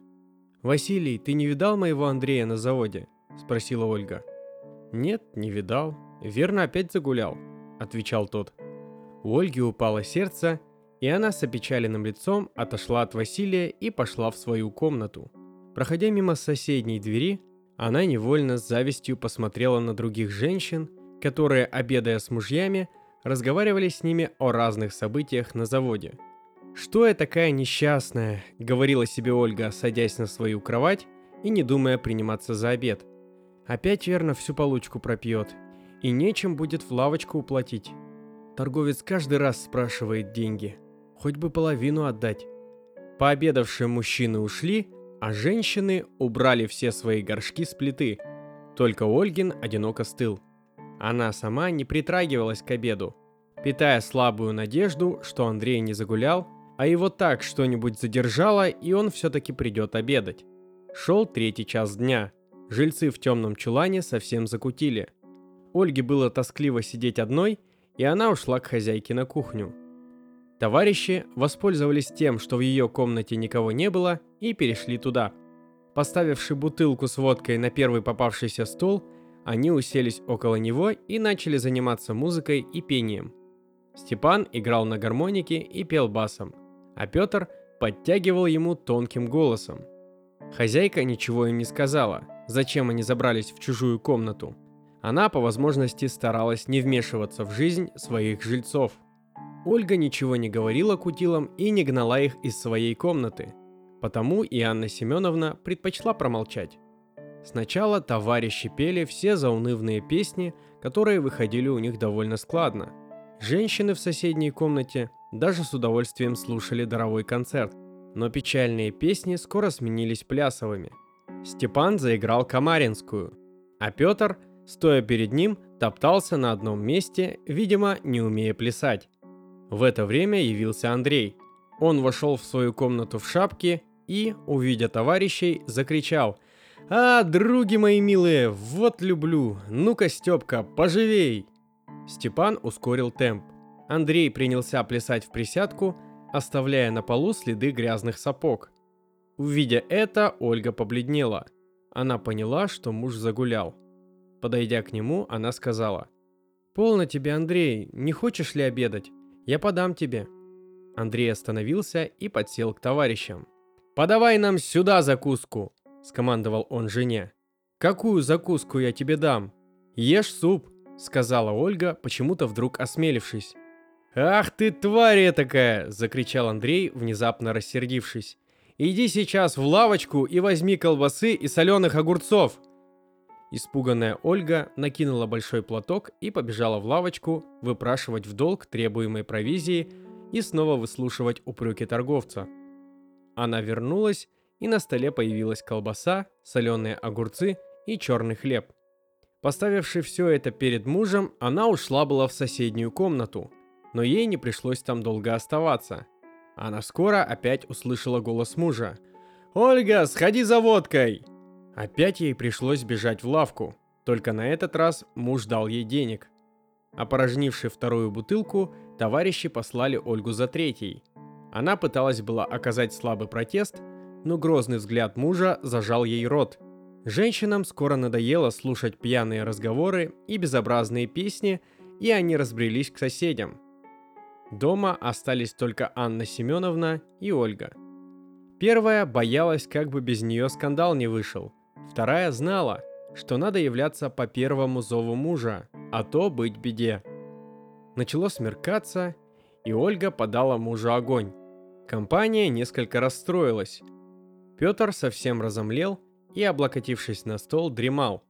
«Василий, ты не видал моего Андрея на заводе?» – спросила Ольга. «Нет, не видал», – верно, опять загулял», — отвечал тот. У Ольги упало сердце, и она с опечаленным лицом отошла от Василия и пошла в свою комнату. Проходя мимо соседней двери, она невольно с завистью посмотрела на других женщин, которые, обедая с мужьями, разговаривали с ними о разных событиях на заводе. «Что я такая несчастная?» — говорила себе Ольга, садясь на свою кровать и не думая приниматься за обед. «Опять верно всю получку пропьет, и нечем будет в лавочку уплатить. Торговец каждый раз спрашивает деньги, хоть бы половину отдать». Пообедавшие мужчины ушли, а женщины убрали все свои горшки с плиты. Только Ольгин одиноко стыл. Она сама не притрагивалась к обеду, питая слабую надежду, что Андрей не загулял, а его так что-нибудь задержало, и он все-таки придет обедать. Шел третий час дня. Жильцы в темном чулане совсем закутили. Ольге было тоскливо сидеть одной, и она ушла к хозяйке на кухню. Товарищи воспользовались тем, что в ее комнате никого не было, и перешли туда. Поставивши бутылку с водкой на первый попавшийся стол, они уселись около него и начали заниматься музыкой и пением. Степан играл на гармонике и пел басом, а Петр подтягивал ему тонким голосом. Хозяйка ничего им не сказала, зачем они забрались в чужую комнату. Она по возможности старалась не вмешиваться в жизнь своих жильцов – Ольга ничего не говорила кутилам и не гнала их из своей комнаты. Потому и Анна Семеновна предпочла промолчать. Сначала товарищи пели все заунывные песни, которые выходили у них довольно складно. Женщины в соседней комнате даже с удовольствием слушали даровой концерт, но печальные песни скоро сменились плясовыми. Степан заиграл Камаринскую, а Петр, стоя перед ним, топтался на одном месте, видимо, не умея плясать. В это время явился Андрей. Он вошел в свою комнату в шапке и, увидя товарищей, закричал «А, други мои милые, вот люблю! Ну-ка, Степка, поживей!» Степан ускорил темп. Андрей принялся плясать в присядку, оставляя на полу следы грязных сапог. Увидя это, Ольга побледнела. Она поняла, что муж загулял. Подойдя к нему, она сказала. «Полно тебе, Андрей, не хочешь ли обедать? Я подам тебе». Андрей остановился и подсел к товарищам. «Подавай нам сюда закуску!» – скомандовал он жене. «Какую закуску я тебе дам?» «Ешь суп», – сказала Ольга, почему-то вдруг осмелившись. «Ах ты, тварь такая!» – закричал Андрей, внезапно рассердившись. «Иди сейчас в лавочку и возьми колбасы и соленых огурцов!» Испуганная Ольга накинула большой платок и побежала в лавочку выпрашивать в долг требуемой провизии и снова выслушивать упреки торговца. Она вернулась, и на столе появилась колбаса, соленые огурцы и черный хлеб. Поставивши все это перед мужем, она ушла была в соседнюю комнату, но ей не пришлось там долго оставаться. Она скоро опять услышала голос мужа. «Ольга, сходи за водкой!» Опять ей пришлось бежать в лавку, только на этот раз муж дал ей денег. Опорожнивши вторую бутылку, товарищи послали Ольгу за третьей. Она пыталась была оказать слабый протест, но грозный взгляд мужа зажал ей рот. Женщинам скоро надоело слушать пьяные разговоры и безобразные песни, и они разбрелись к соседям. Дома остались только Анна Семеновна и Ольга. Первая боялась, как бы без нее скандал не вышел – Вторая знала, что надо являться по первому зову мужа, а то быть беде. Начало смеркаться, и Ольга подала мужу огонь. Компания несколько расстроилась. Петр совсем разомлел и, облокотившись на стол, дремал.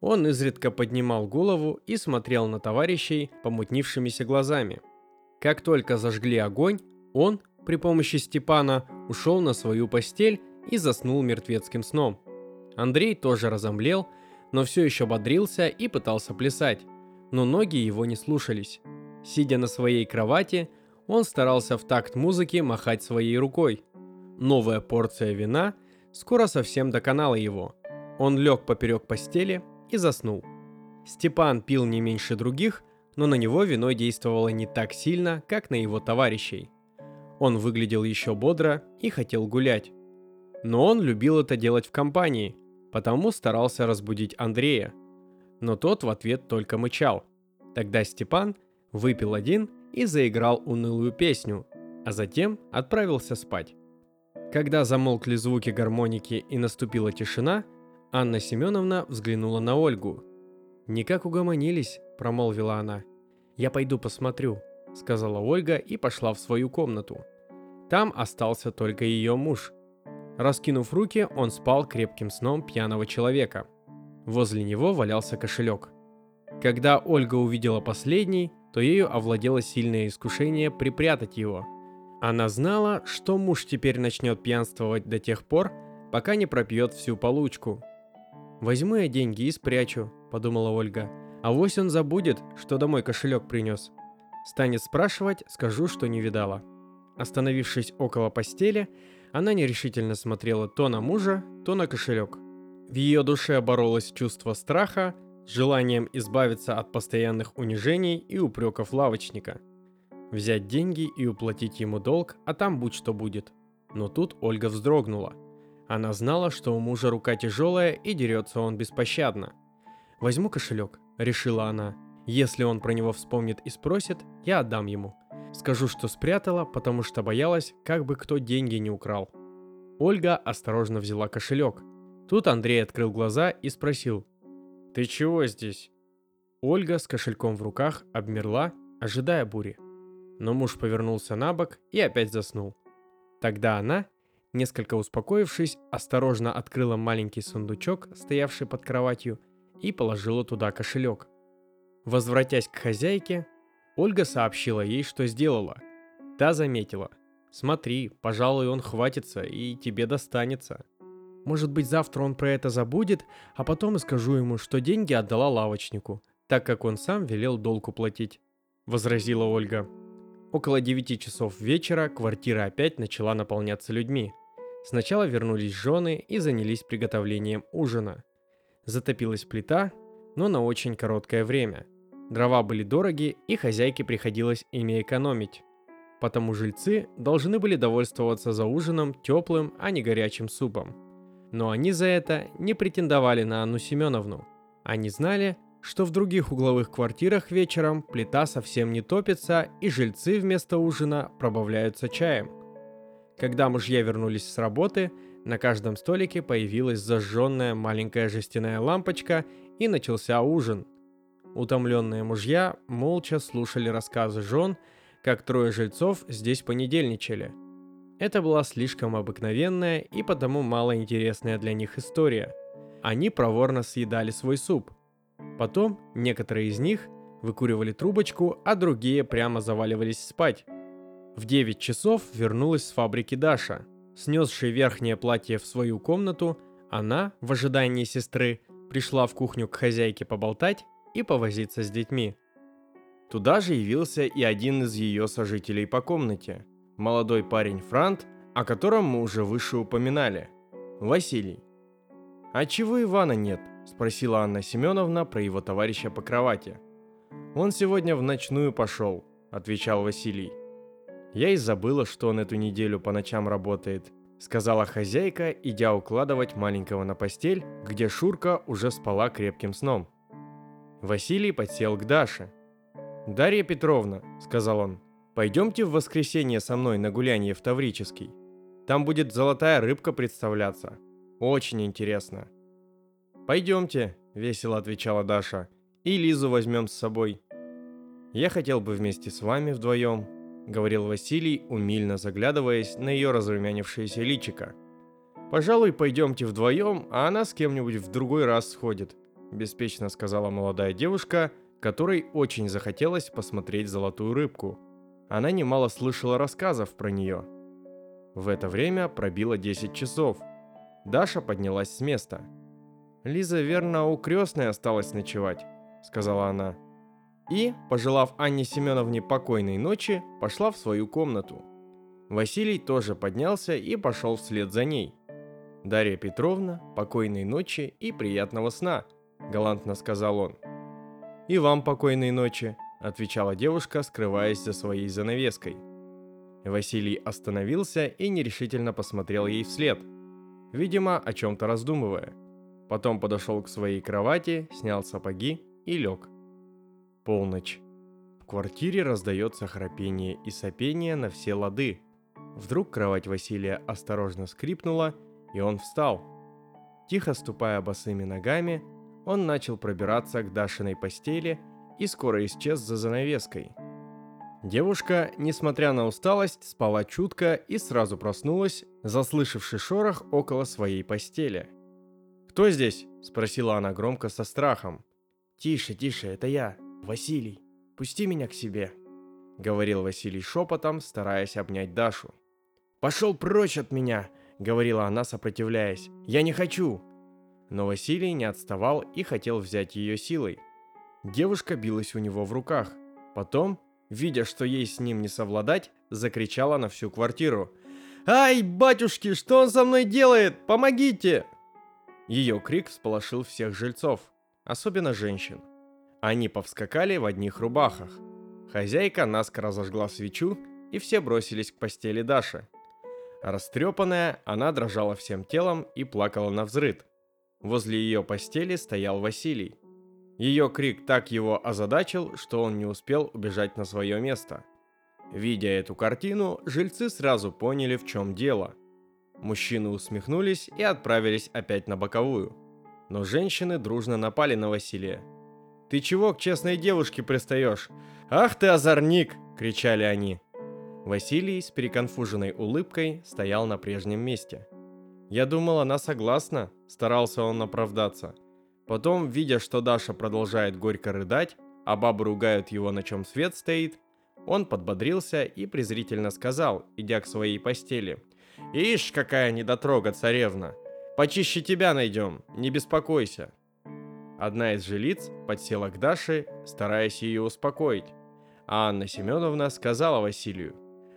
Он изредка поднимал голову и смотрел на товарищей помутнившимися глазами. Как только зажгли огонь, он, при помощи Степана, ушел на свою постель и заснул мертвецким сном. Андрей тоже разомлел, но все еще бодрился и пытался плясать, но ноги его не слушались. Сидя на своей кровати, он старался в такт музыки махать своей рукой. Новая порция вина скоро совсем доконала его. Он лег поперек постели и заснул. Степан пил не меньше других, но на него вино действовало не так сильно, как на его товарищей. Он выглядел еще бодро и хотел гулять. Но он любил это делать в компании, потому старался разбудить Андрея. Но тот в ответ только мычал. Тогда Степан выпил один и заиграл унылую песню, а затем отправился спать. Когда замолкли звуки гармоники и наступила тишина, Анна Семеновна взглянула на Ольгу. «Никак угомонились», — промолвила она. «Я пойду посмотрю», — сказала Ольга и пошла в свою комнату. Там остался только ее муж. Раскинув руки, он спал крепким сном пьяного человека. Возле него валялся кошелек. Когда Ольга увидела последний, то ею овладело сильное искушение припрятать его. Она знала, что муж теперь начнет пьянствовать до тех пор, пока не пропьет всю получку. «Возьму я деньги и спрячу», — подумала Ольга. «А вось он забудет, что домой кошелек принес. Станет спрашивать, скажу, что не видала». Остановившись около постели, она нерешительно смотрела то на мужа, то на кошелек. В ее душе боролось чувство страха, с желанием избавиться от постоянных унижений и упреков лавочника. Взять деньги и уплатить ему долг, а там будь что будет. Но тут Ольга вздрогнула. Она знала, что у мужа рука тяжелая и дерется он беспощадно. «Возьму кошелек», — решила она. «Если он про него вспомнит и спросит, я отдам ему. Скажу, что спрятала, потому что боялась, как бы кто деньги не украл». Ольга осторожно взяла кошелек. Тут Андрей открыл глаза и спросил, «Ты чего здесь?» Ольга с кошельком в руках обмерла, ожидая бури. Но муж повернулся на бок и опять заснул. Тогда она, несколько успокоившись, осторожно открыла маленький сундучок, стоявший под кроватью, и положила туда кошелек. Возвратясь к хозяйке, Ольга сообщила ей, что сделала. Та заметила. «Смотри, пожалуй, он хватится и тебе достанется». Может быть, завтра он про это забудет, а потом и скажу ему, что деньги отдала лавочнику, так как он сам велел долг уплатить», — возразила Ольга. Около девяти часов вечера квартира опять начала наполняться людьми. Сначала вернулись жены и занялись приготовлением ужина. Затопилась плита, но на очень короткое время. Дрова были дороги, и хозяйке приходилось ими экономить. Потому жильцы должны были довольствоваться за ужином теплым, а не горячим супом но они за это не претендовали на Анну Семеновну. Они знали, что в других угловых квартирах вечером плита совсем не топится, и жильцы вместо ужина пробавляются чаем. Когда мужья вернулись с работы, на каждом столике появилась зажженная маленькая жестяная лампочка, и начался ужин. Утомленные мужья молча слушали рассказы жен, как трое жильцов здесь понедельничали – это была слишком обыкновенная и потому малоинтересная для них история. Они проворно съедали свой суп. Потом некоторые из них выкуривали трубочку, а другие прямо заваливались спать. В 9 часов вернулась с фабрики Даша. Снесшая верхнее платье в свою комнату, она, в ожидании сестры, пришла в кухню к хозяйке поболтать и повозиться с детьми. Туда же явился и один из ее сожителей по комнате – молодой парень Франт, о котором мы уже выше упоминали. Василий. «А чего Ивана нет?» – спросила Анна Семеновна про его товарища по кровати. «Он сегодня в ночную пошел», – отвечал Василий. «Я и забыла, что он эту неделю по ночам работает», – сказала хозяйка, идя укладывать маленького на постель, где Шурка уже спала крепким сном. Василий подсел к Даше. «Дарья Петровна», – сказал он, Пойдемте в воскресенье со мной на гуляние в Таврический. Там будет золотая рыбка представляться. Очень интересно. Пойдемте, весело отвечала Даша. И Лизу возьмем с собой. Я хотел бы вместе с вами вдвоем, говорил Василий, умильно заглядываясь на ее разрумянившееся личико. Пожалуй, пойдемте вдвоем, а она с кем-нибудь в другой раз сходит, беспечно сказала молодая девушка, которой очень захотелось посмотреть золотую рыбку – она немало слышала рассказов про нее. В это время пробило 10 часов. Даша поднялась с места. «Лиза, верно, у крестной осталась ночевать», — сказала она. И, пожелав Анне Семеновне покойной ночи, пошла в свою комнату. Василий тоже поднялся и пошел вслед за ней. «Дарья Петровна, покойной ночи и приятного сна», — галантно сказал он. «И вам покойной ночи», отвечала девушка, скрываясь за своей занавеской. Василий остановился и нерешительно посмотрел ей вслед, видимо, о чем-то раздумывая. Потом подошел к своей кровати, снял сапоги и лег. Полночь. В квартире раздается храпение и сопение на все лады. Вдруг кровать Василия осторожно скрипнула, и он встал. Тихо ступая босыми ногами, он начал пробираться к Дашиной постели и скоро исчез за занавеской. Девушка, несмотря на усталость, спала чутко и сразу проснулась, заслышавши шорох около своей постели. «Кто здесь?» – спросила она громко со страхом. «Тише, тише, это я, Василий. Пусти меня к себе», – говорил Василий шепотом, стараясь обнять Дашу. «Пошел прочь от меня!» — говорила она, сопротивляясь. «Я не хочу!» Но Василий не отставал и хотел взять ее силой. Девушка билась у него в руках. Потом, видя, что ей с ним не совладать, закричала на всю квартиру. «Ай, батюшки, что он со мной делает? Помогите!» Ее крик всполошил всех жильцов, особенно женщин. Они повскакали в одних рубахах. Хозяйка наскоро зажгла свечу, и все бросились к постели Даши. Растрепанная, она дрожала всем телом и плакала на взрыд. Возле ее постели стоял Василий. Ее крик так его озадачил, что он не успел убежать на свое место. Видя эту картину, жильцы сразу поняли, в чем дело. Мужчины усмехнулись и отправились опять на боковую. Но женщины дружно напали на Василия. «Ты чего к честной девушке пристаешь? Ах ты озорник!» – кричали они. Василий с переконфуженной улыбкой стоял на прежнем месте. «Я думал, она согласна», – старался он оправдаться. Потом, видя, что Даша продолжает горько рыдать, а бабы ругают его, на чем свет стоит, он подбодрился и презрительно сказал, идя к своей постели. «Ишь, какая недотрога царевна! Почище тебя найдем, не беспокойся!» Одна из жилиц подсела к Даше, стараясь ее успокоить. А Анна Семеновна сказала Василию,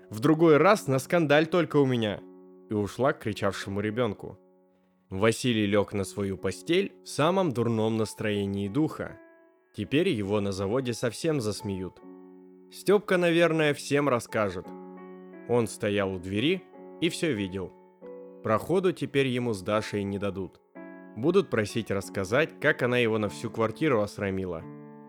в другой раз на скандаль только у меня!» И ушла к кричавшему ребенку. Василий лег на свою постель в самом дурном настроении духа. Теперь его на заводе совсем засмеют. Степка, наверное, всем расскажет. Он стоял у двери и все видел. Проходу теперь ему с Дашей не дадут. Будут просить рассказать, как она его на всю квартиру осрамила.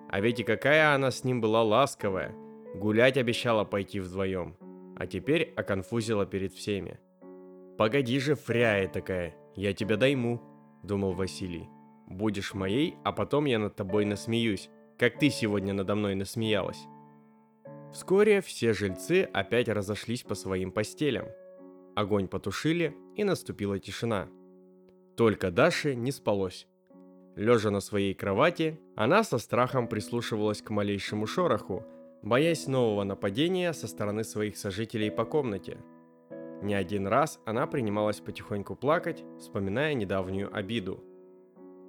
А ведь и какая она с ним была ласковая. Гулять обещала пойти вдвоем а теперь оконфузила перед всеми. «Погоди же, фряя такая, я тебя дайму», — думал Василий. «Будешь моей, а потом я над тобой насмеюсь, как ты сегодня надо мной насмеялась». Вскоре все жильцы опять разошлись по своим постелям. Огонь потушили, и наступила тишина. Только Даше не спалось. Лежа на своей кровати, она со страхом прислушивалась к малейшему шороху, боясь нового нападения со стороны своих сожителей по комнате. Не один раз она принималась потихоньку плакать, вспоминая недавнюю обиду.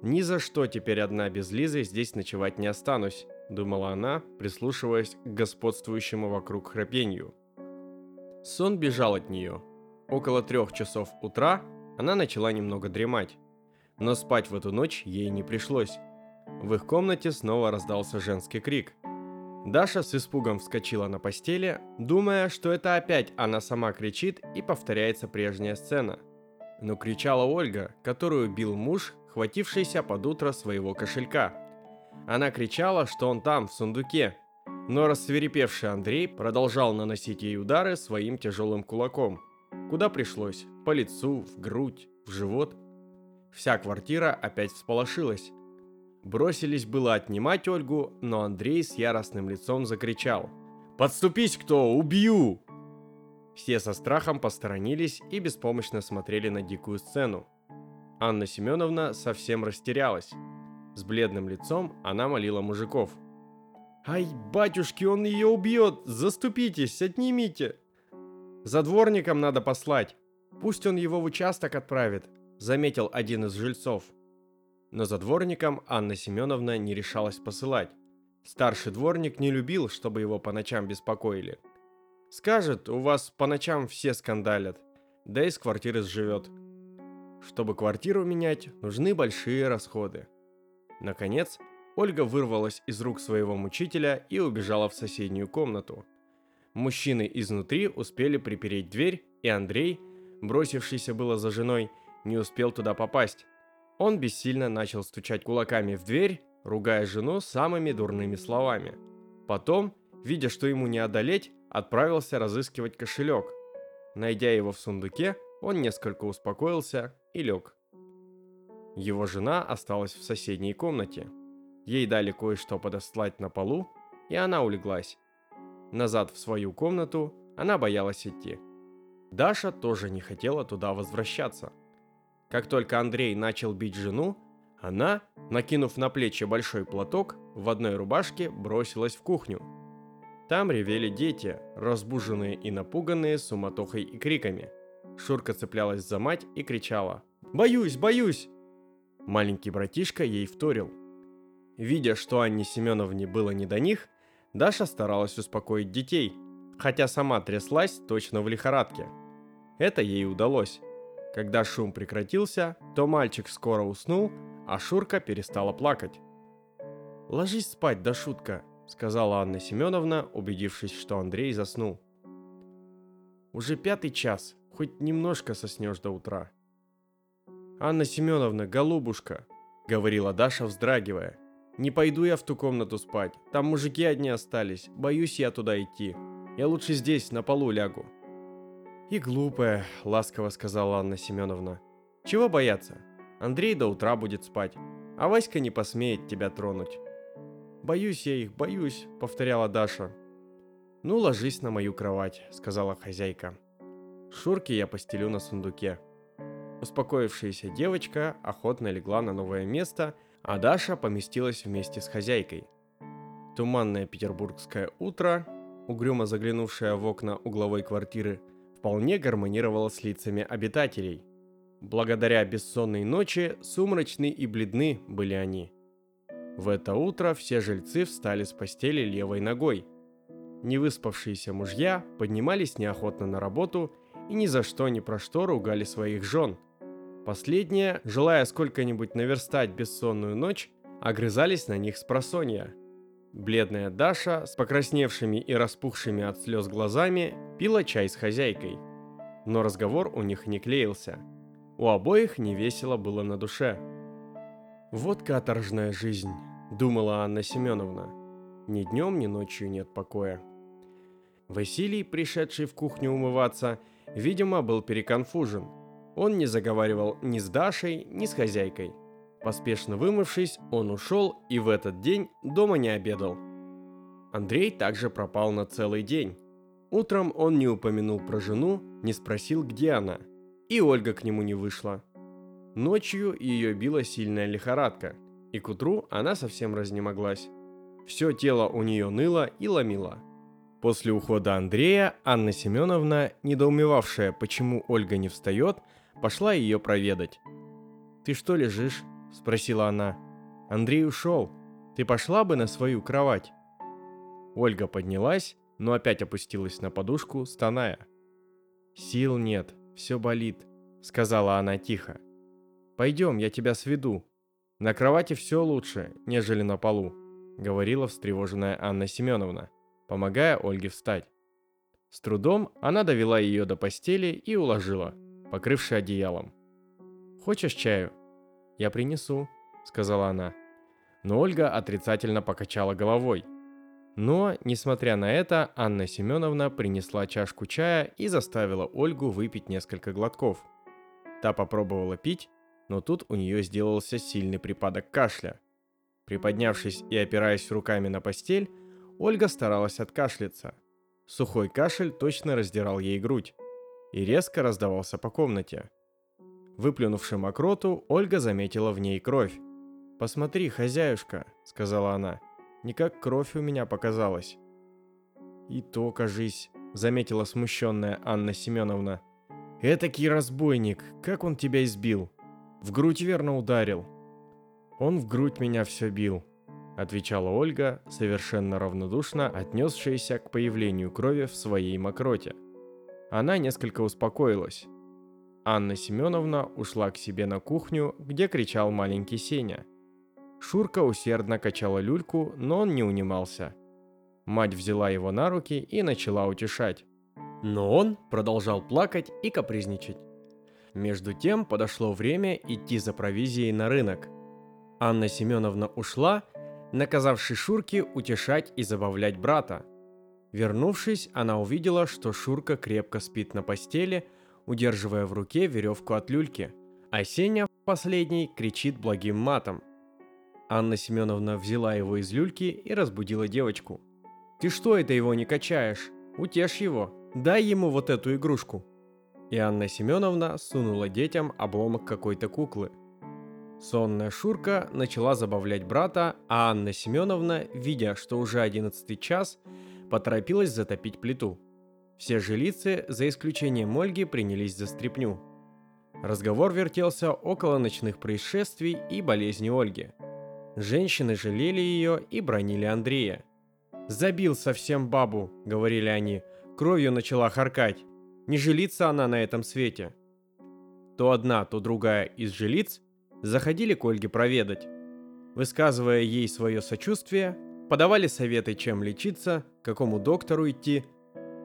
«Ни за что теперь одна без Лизы здесь ночевать не останусь», — думала она, прислушиваясь к господствующему вокруг храпенью. Сон бежал от нее. Около трех часов утра она начала немного дремать. Но спать в эту ночь ей не пришлось. В их комнате снова раздался женский крик — Даша с испугом вскочила на постели, думая, что это опять она сама кричит и повторяется прежняя сцена. Но кричала Ольга, которую бил муж, хватившийся под утро своего кошелька. Она кричала, что он там, в сундуке, но рассверепевший Андрей продолжал наносить ей удары своим тяжелым кулаком. Куда пришлось? По лицу, в грудь, в живот. Вся квартира опять всполошилась. Бросились было отнимать Ольгу, но Андрей с яростным лицом закричал. «Подступись кто! Убью!» Все со страхом посторонились и беспомощно смотрели на дикую сцену. Анна Семеновна совсем растерялась. С бледным лицом она молила мужиков. «Ай, батюшки, он ее убьет! Заступитесь, отнимите!» «За дворником надо послать. Пусть он его в участок отправит», — заметил один из жильцов — но за дворником Анна Семеновна не решалась посылать. Старший дворник не любил, чтобы его по ночам беспокоили. Скажет, у вас по ночам все скандалят, да и с квартиры сживет. Чтобы квартиру менять, нужны большие расходы. Наконец, Ольга вырвалась из рук своего мучителя и убежала в соседнюю комнату. Мужчины изнутри успели припереть дверь, и Андрей, бросившийся было за женой, не успел туда попасть. Он бессильно начал стучать кулаками в дверь, ругая жену самыми дурными словами. Потом, видя, что ему не одолеть, отправился разыскивать кошелек. Найдя его в сундуке, он несколько успокоился и лег. Его жена осталась в соседней комнате. Ей дали кое-что подослать на полу, и она улеглась. Назад в свою комнату она боялась идти. Даша тоже не хотела туда возвращаться. Как только Андрей начал бить жену, она, накинув на плечи большой платок, в одной рубашке бросилась в кухню. Там ревели дети, разбуженные и напуганные суматохой и криками. Шурка цеплялась за мать и кричала «Боюсь, боюсь!» Маленький братишка ей вторил. Видя, что Анне Семеновне было не до них, Даша старалась успокоить детей, хотя сама тряслась точно в лихорадке. Это ей удалось. Когда шум прекратился, то мальчик скоро уснул, а Шурка перестала плакать. «Ложись спать, да шутка», — сказала Анна Семеновна, убедившись, что Андрей заснул. «Уже пятый час, хоть немножко соснешь до утра». «Анна Семеновна, голубушка», — говорила Даша, вздрагивая, — не пойду я в ту комнату спать. Там мужики одни остались. Боюсь я туда идти. Я лучше здесь, на полу лягу. И глупая, ласково сказала Анна Семеновна. Чего бояться? Андрей до утра будет спать, а Васька не посмеет тебя тронуть. Боюсь я их, боюсь, повторяла Даша. Ну, ложись на мою кровать, сказала хозяйка. Шурки я постелю на сундуке. Успокоившаяся девочка охотно легла на новое место – а Даша поместилась вместе с хозяйкой. Туманное петербургское утро, угрюмо заглянувшее в окна угловой квартиры, вполне гармонировало с лицами обитателей. Благодаря бессонной ночи сумрачны и бледны были они. В это утро все жильцы встали с постели левой ногой. Невыспавшиеся мужья поднимались неохотно на работу и ни за что ни про что ругали своих жен – Последние, желая сколько-нибудь наверстать бессонную ночь, огрызались на них с просонья. Бледная Даша с покрасневшими и распухшими от слез глазами пила чай с хозяйкой. Но разговор у них не клеился. У обоих невесело было на душе. «Вот каторжная жизнь», — думала Анна Семеновна. «Ни днем, ни ночью нет покоя». Василий, пришедший в кухню умываться, видимо, был переконфужен — он не заговаривал ни с Дашей, ни с хозяйкой. Поспешно вымывшись, он ушел и в этот день дома не обедал. Андрей также пропал на целый день. Утром он не упомянул про жену, не спросил, где она. И Ольга к нему не вышла. Ночью ее била сильная лихорадка, и к утру она совсем разнемоглась. Все тело у нее ныло и ломило. После ухода Андрея Анна Семеновна, недоумевавшая, почему Ольга не встает, пошла ее проведать. «Ты что лежишь?» – спросила она. «Андрей ушел. Ты пошла бы на свою кровать?» Ольга поднялась, но опять опустилась на подушку, стоная. «Сил нет, все болит», – сказала она тихо. «Пойдем, я тебя сведу. На кровати все лучше, нежели на полу», – говорила встревоженная Анна Семеновна, помогая Ольге встать. С трудом она довела ее до постели и уложила – покрывший одеялом. «Хочешь чаю?» «Я принесу», — сказала она. Но Ольга отрицательно покачала головой. Но, несмотря на это, Анна Семеновна принесла чашку чая и заставила Ольгу выпить несколько глотков. Та попробовала пить, но тут у нее сделался сильный припадок кашля. Приподнявшись и опираясь руками на постель, Ольга старалась откашляться. Сухой кашель точно раздирал ей грудь и резко раздавался по комнате. Выплюнувши мокроту, Ольга заметила в ней кровь. «Посмотри, хозяюшка», — сказала она, — «не как кровь у меня показалась». «И то, кажись», — заметила смущенная Анна Семеновна. «Этакий разбойник, как он тебя избил? В грудь верно ударил». «Он в грудь меня все бил», — отвечала Ольга, совершенно равнодушно отнесшаяся к появлению крови в своей мокроте. Она несколько успокоилась. Анна Семеновна ушла к себе на кухню, где кричал маленький Сеня. Шурка усердно качала люльку, но он не унимался. Мать взяла его на руки и начала утешать. Но он продолжал плакать и капризничать. Между тем подошло время идти за провизией на рынок. Анна Семеновна ушла, наказавший Шурке утешать и забавлять брата. Вернувшись, она увидела, что Шурка крепко спит на постели, удерживая в руке веревку от люльки, а Сеня в последней кричит благим матом. Анна Семеновна взяла его из люльки и разбудила девочку. «Ты что это его не качаешь? Утешь его, дай ему вот эту игрушку». И Анна Семеновна сунула детям обломок какой-то куклы. Сонная Шурка начала забавлять брата, а Анна Семеновна, видя, что уже одиннадцатый час, поторопилась затопить плиту. Все жилицы, за исключением Ольги, принялись за стряпню. Разговор вертелся около ночных происшествий и болезни Ольги. Женщины жалели ее и бронили Андрея. «Забил совсем бабу», — говорили они, кровью начала харкать. Не жилится она на этом свете. То одна, то другая из жилиц заходили к Ольге проведать. Высказывая ей свое сочувствие, подавали советы, чем лечиться, какому доктору идти.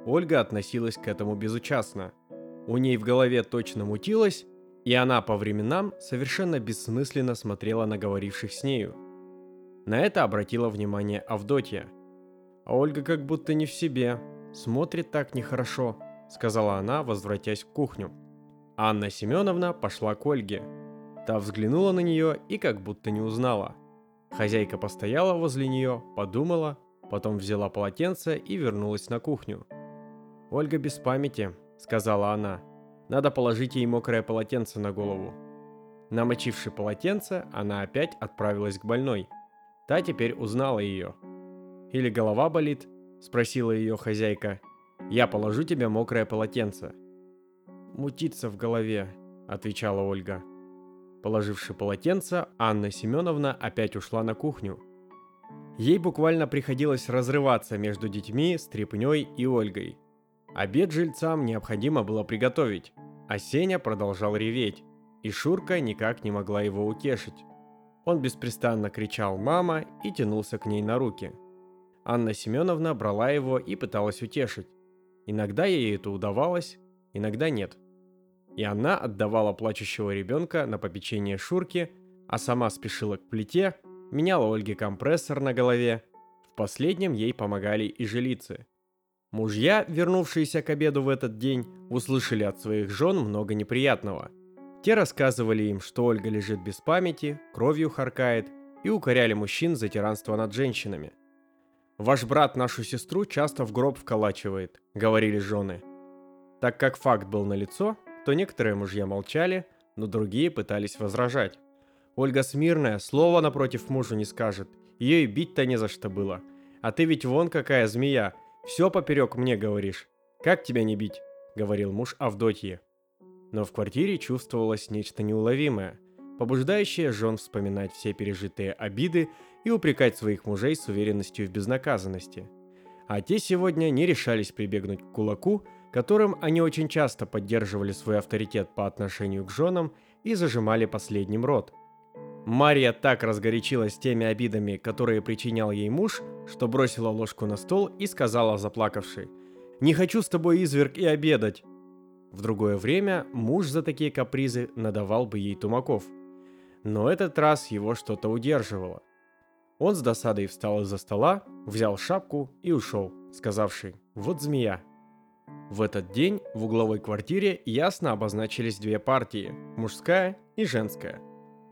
Ольга относилась к этому безучастно. У ней в голове точно мутилось, и она по временам совершенно бессмысленно смотрела на говоривших с нею. На это обратила внимание Авдотья. А Ольга как будто не в себе, смотрит так нехорошо, сказала она, возвратясь в кухню. Анна Семеновна пошла к Ольге. Та взглянула на нее и как будто не узнала. Хозяйка постояла возле нее, подумала, потом взяла полотенце и вернулась на кухню. «Ольга без памяти», — сказала она. «Надо положить ей мокрое полотенце на голову». Намочивши полотенце, она опять отправилась к больной. Та теперь узнала ее. «Или голова болит?» — спросила ее хозяйка. «Я положу тебе мокрое полотенце». «Мутится в голове», — отвечала Ольга. Положивши полотенце, Анна Семеновна опять ушла на кухню. Ей буквально приходилось разрываться между детьми, Стрепней и Ольгой. Обед жильцам необходимо было приготовить, а Сеня продолжал реветь, и Шурка никак не могла его утешить. Он беспрестанно кричал «мама» и тянулся к ней на руки. Анна Семеновна брала его и пыталась утешить. Иногда ей это удавалось, иногда нет и она отдавала плачущего ребенка на попечение Шурки, а сама спешила к плите, меняла Ольге компрессор на голове. В последнем ей помогали и жилицы. Мужья, вернувшиеся к обеду в этот день, услышали от своих жен много неприятного. Те рассказывали им, что Ольга лежит без памяти, кровью харкает, и укоряли мужчин за тиранство над женщинами. «Ваш брат нашу сестру часто в гроб вколачивает», — говорили жены. Так как факт был налицо, то некоторые мужья молчали, но другие пытались возражать. Ольга смирная, слова напротив мужу не скажет, и бить-то не за что было. А ты ведь вон какая змея, все поперек мне говоришь. Как тебя не бить? Говорил муж Авдотье. Но в квартире чувствовалось нечто неуловимое, побуждающее жен вспоминать все пережитые обиды и упрекать своих мужей с уверенностью в безнаказанности. А те сегодня не решались прибегнуть к кулаку, которым они очень часто поддерживали свой авторитет по отношению к женам и зажимали последним рот. Мария так разгорячилась теми обидами, которые причинял ей муж, что бросила ложку на стол и сказала заплакавшей «Не хочу с тобой, изверг, и обедать!» В другое время муж за такие капризы надавал бы ей тумаков. Но этот раз его что-то удерживало. Он с досадой встал из-за стола, взял шапку и ушел, сказавший «Вот змея, в этот день в угловой квартире ясно обозначились две партии – мужская и женская.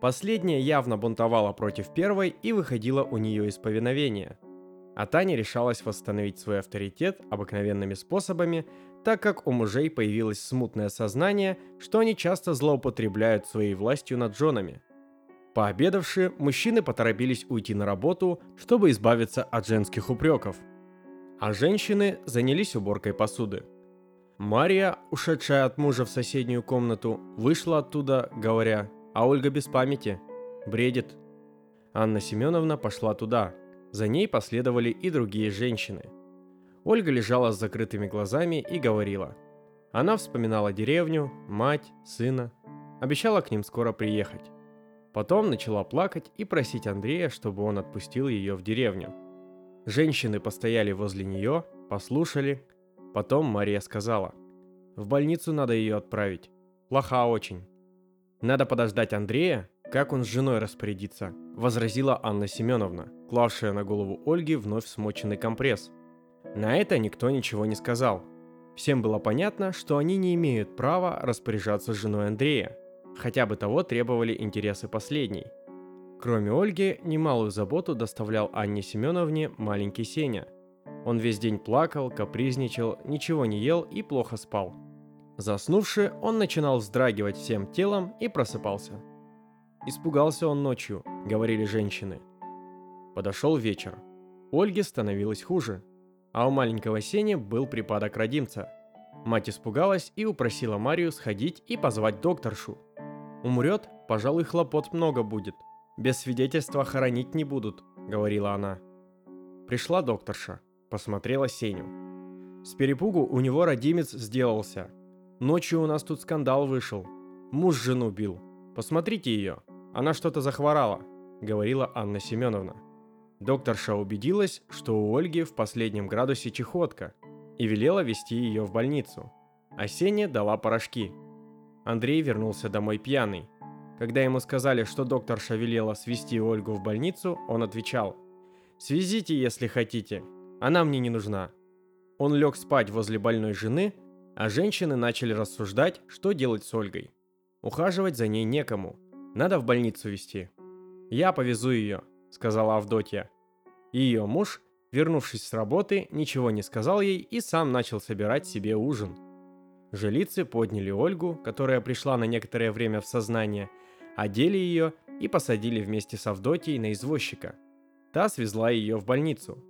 Последняя явно бунтовала против первой и выходила у нее из повиновения. А Таня решалась восстановить свой авторитет обыкновенными способами, так как у мужей появилось смутное сознание, что они часто злоупотребляют своей властью над женами. Пообедавши, мужчины поторопились уйти на работу, чтобы избавиться от женских упреков. А женщины занялись уборкой посуды. Мария, ушедшая от мужа в соседнюю комнату, вышла оттуда, говоря, а Ольга без памяти, бредит. Анна Семеновна пошла туда. За ней последовали и другие женщины. Ольга лежала с закрытыми глазами и говорила. Она вспоминала деревню, мать, сына. Обещала к ним скоро приехать. Потом начала плакать и просить Андрея, чтобы он отпустил ее в деревню. Женщины постояли возле нее, послушали, Потом Мария сказала, «В больницу надо ее отправить. Плоха очень. Надо подождать Андрея, Как он с женой распорядится? Возразила Анна Семеновна, клавшая на голову Ольги вновь смоченный компресс. На это никто ничего не сказал. Всем было понятно, что они не имеют права распоряжаться женой Андрея. Хотя бы того требовали интересы последней. Кроме Ольги, немалую заботу доставлял Анне Семеновне маленький Сеня. Он весь день плакал, капризничал, ничего не ел и плохо спал. Заснувши, он начинал вздрагивать всем телом и просыпался. Испугался он ночью, говорили женщины. Подошел вечер. Ольге становилось хуже, а у маленького Сени был припадок родимца. Мать испугалась и упросила Марию сходить и позвать докторшу. «Умрет, пожалуй, хлопот много будет. Без свидетельства хоронить не будут», — говорила она. Пришла докторша, посмотрела Сеню. С перепугу у него родимец сделался. Ночью у нас тут скандал вышел. Муж жену бил. Посмотрите ее, она что-то захворала», — говорила Анна Семеновна. Докторша убедилась, что у Ольги в последнем градусе чехотка, и велела вести ее в больницу. А дала порошки. Андрей вернулся домой пьяный. Когда ему сказали, что докторша велела свести Ольгу в больницу, он отвечал «Свезите, если хотите, она мне не нужна». Он лег спать возле больной жены, а женщины начали рассуждать, что делать с Ольгой. Ухаживать за ней некому – надо в больницу везти. Я повезу ее, сказала Авдотья. И ее муж, вернувшись с работы, ничего не сказал ей и сам начал собирать себе ужин. Жилицы подняли Ольгу, которая пришла на некоторое время в сознание, одели ее и посадили вместе с Авдотьей на извозчика. Та свезла ее в больницу.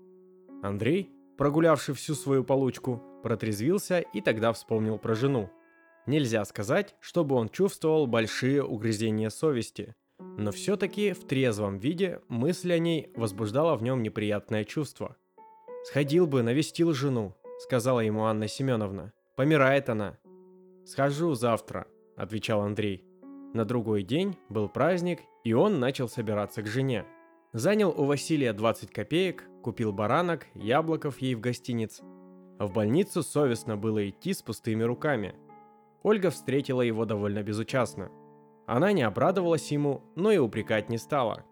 Андрей, прогулявший всю свою получку, протрезвился и тогда вспомнил про жену – Нельзя сказать, чтобы он чувствовал большие угрызения совести, но все-таки в трезвом виде мысль о ней возбуждала в нем неприятное чувство. «Сходил бы, навестил жену», — сказала ему Анна Семеновна. «Помирает она». «Схожу завтра», — отвечал Андрей. На другой день был праздник, и он начал собираться к жене. Занял у Василия 20 копеек, купил баранок, яблоков ей в гостиниц. В больницу совестно было идти с пустыми руками — Ольга встретила его довольно безучастно. Она не обрадовалась ему, но и упрекать не стала.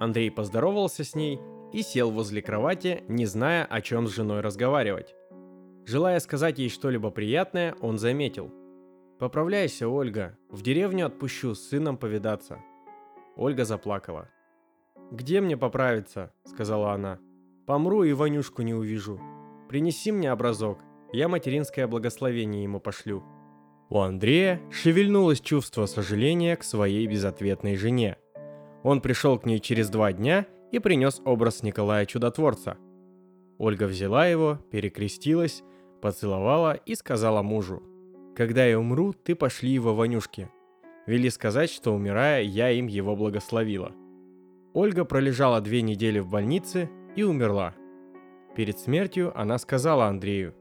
Андрей поздоровался с ней и сел возле кровати, не зная, о чем с женой разговаривать. Желая сказать ей что-либо приятное, он заметил. «Поправляйся, Ольга, в деревню отпущу с сыном повидаться». Ольга заплакала. «Где мне поправиться?» – сказала она. «Помру и Ванюшку не увижу. Принеси мне образок, я материнское благословение ему пошлю». У Андрея шевельнулось чувство сожаления к своей безответной жене. Он пришел к ней через два дня и принес образ Николая Чудотворца. Ольга взяла его, перекрестилась, поцеловала и сказала мужу, «Когда я умру, ты пошли его Ванюшке. Вели сказать, что умирая, я им его благословила». Ольга пролежала две недели в больнице и умерла. Перед смертью она сказала Андрею,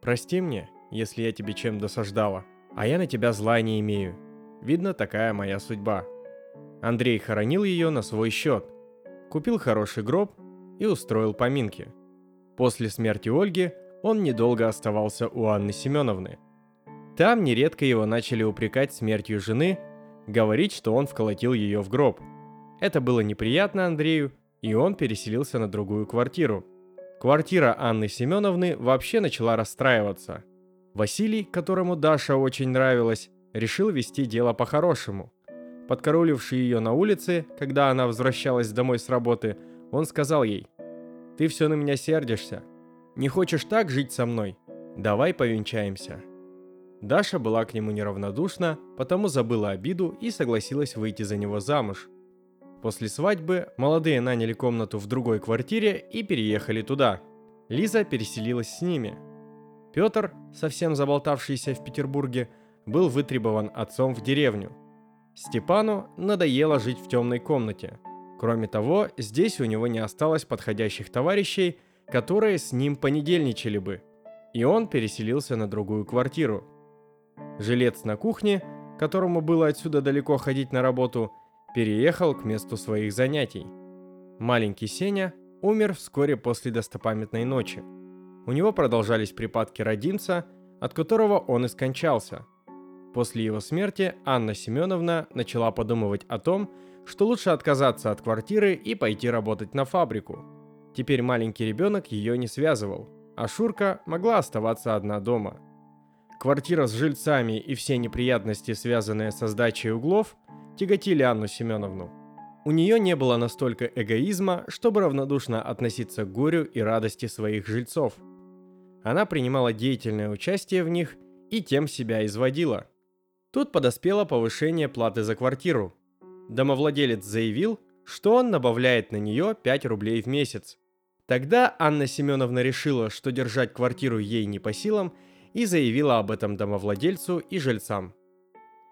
«Прости мне, если я тебе чем досаждала а я на тебя зла не имею. Видно, такая моя судьба. Андрей хоронил ее на свой счет. Купил хороший гроб и устроил поминки. После смерти Ольги он недолго оставался у Анны Семеновны. Там нередко его начали упрекать смертью жены, говорить, что он вколотил ее в гроб. Это было неприятно Андрею, и он переселился на другую квартиру. Квартира Анны Семеновны вообще начала расстраиваться. Василий, которому Даша очень нравилась, решил вести дело по-хорошему. Подкоруливший ее на улице, когда она возвращалась домой с работы, он сказал ей, «Ты все на меня сердишься. Не хочешь так жить со мной? Давай повенчаемся». Даша была к нему неравнодушна, потому забыла обиду и согласилась выйти за него замуж. После свадьбы молодые наняли комнату в другой квартире и переехали туда. Лиза переселилась с ними – Петр, совсем заболтавшийся в Петербурге, был вытребован отцом в деревню. Степану надоело жить в темной комнате. Кроме того, здесь у него не осталось подходящих товарищей, которые с ним понедельничали бы. И он переселился на другую квартиру. Жилец на кухне, которому было отсюда далеко ходить на работу, переехал к месту своих занятий. Маленький Сеня умер вскоре после достопамятной ночи – у него продолжались припадки родимца, от которого он и скончался. После его смерти Анна Семеновна начала подумывать о том, что лучше отказаться от квартиры и пойти работать на фабрику. Теперь маленький ребенок ее не связывал, а Шурка могла оставаться одна дома. Квартира с жильцами и все неприятности, связанные со сдачей углов, тяготили Анну Семеновну. У нее не было настолько эгоизма, чтобы равнодушно относиться к горю и радости своих жильцов. Она принимала деятельное участие в них и тем себя изводила. Тут подоспело повышение платы за квартиру. Домовладелец заявил, что он добавляет на нее 5 рублей в месяц. Тогда Анна Семеновна решила, что держать квартиру ей не по силам, и заявила об этом домовладельцу и жильцам.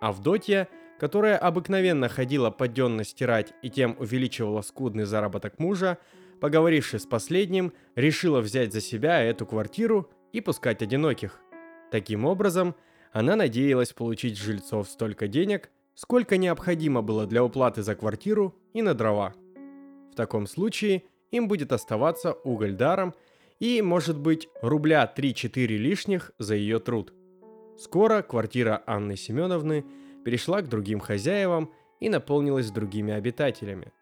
Авдотья, которая обыкновенно ходила подденно стирать и тем увеличивала скудный заработок мужа, поговоривши с последним, решила взять за себя эту квартиру и пускать одиноких. Таким образом, она надеялась получить жильцов столько денег, сколько необходимо было для уплаты за квартиру и на дрова. В таком случае им будет оставаться уголь даром и, может быть, рубля 3-4 лишних за ее труд. Скоро квартира Анны Семеновны перешла к другим хозяевам и наполнилась другими обитателями.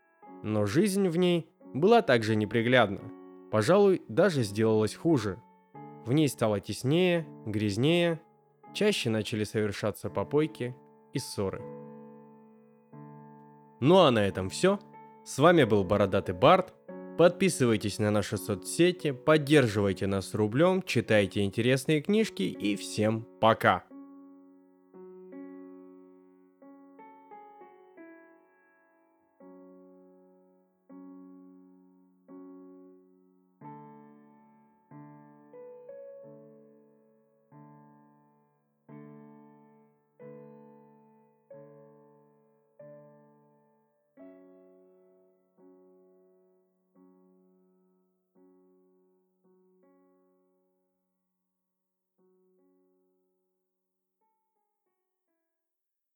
Но жизнь в ней была также неприглядна. Пожалуй, даже сделалась хуже. В ней стало теснее, грязнее, чаще начали совершаться попойки и ссоры. Ну а на этом все. С вами был Бородатый Барт. Подписывайтесь на наши соцсети, поддерживайте нас рублем, читайте интересные книжки и всем пока!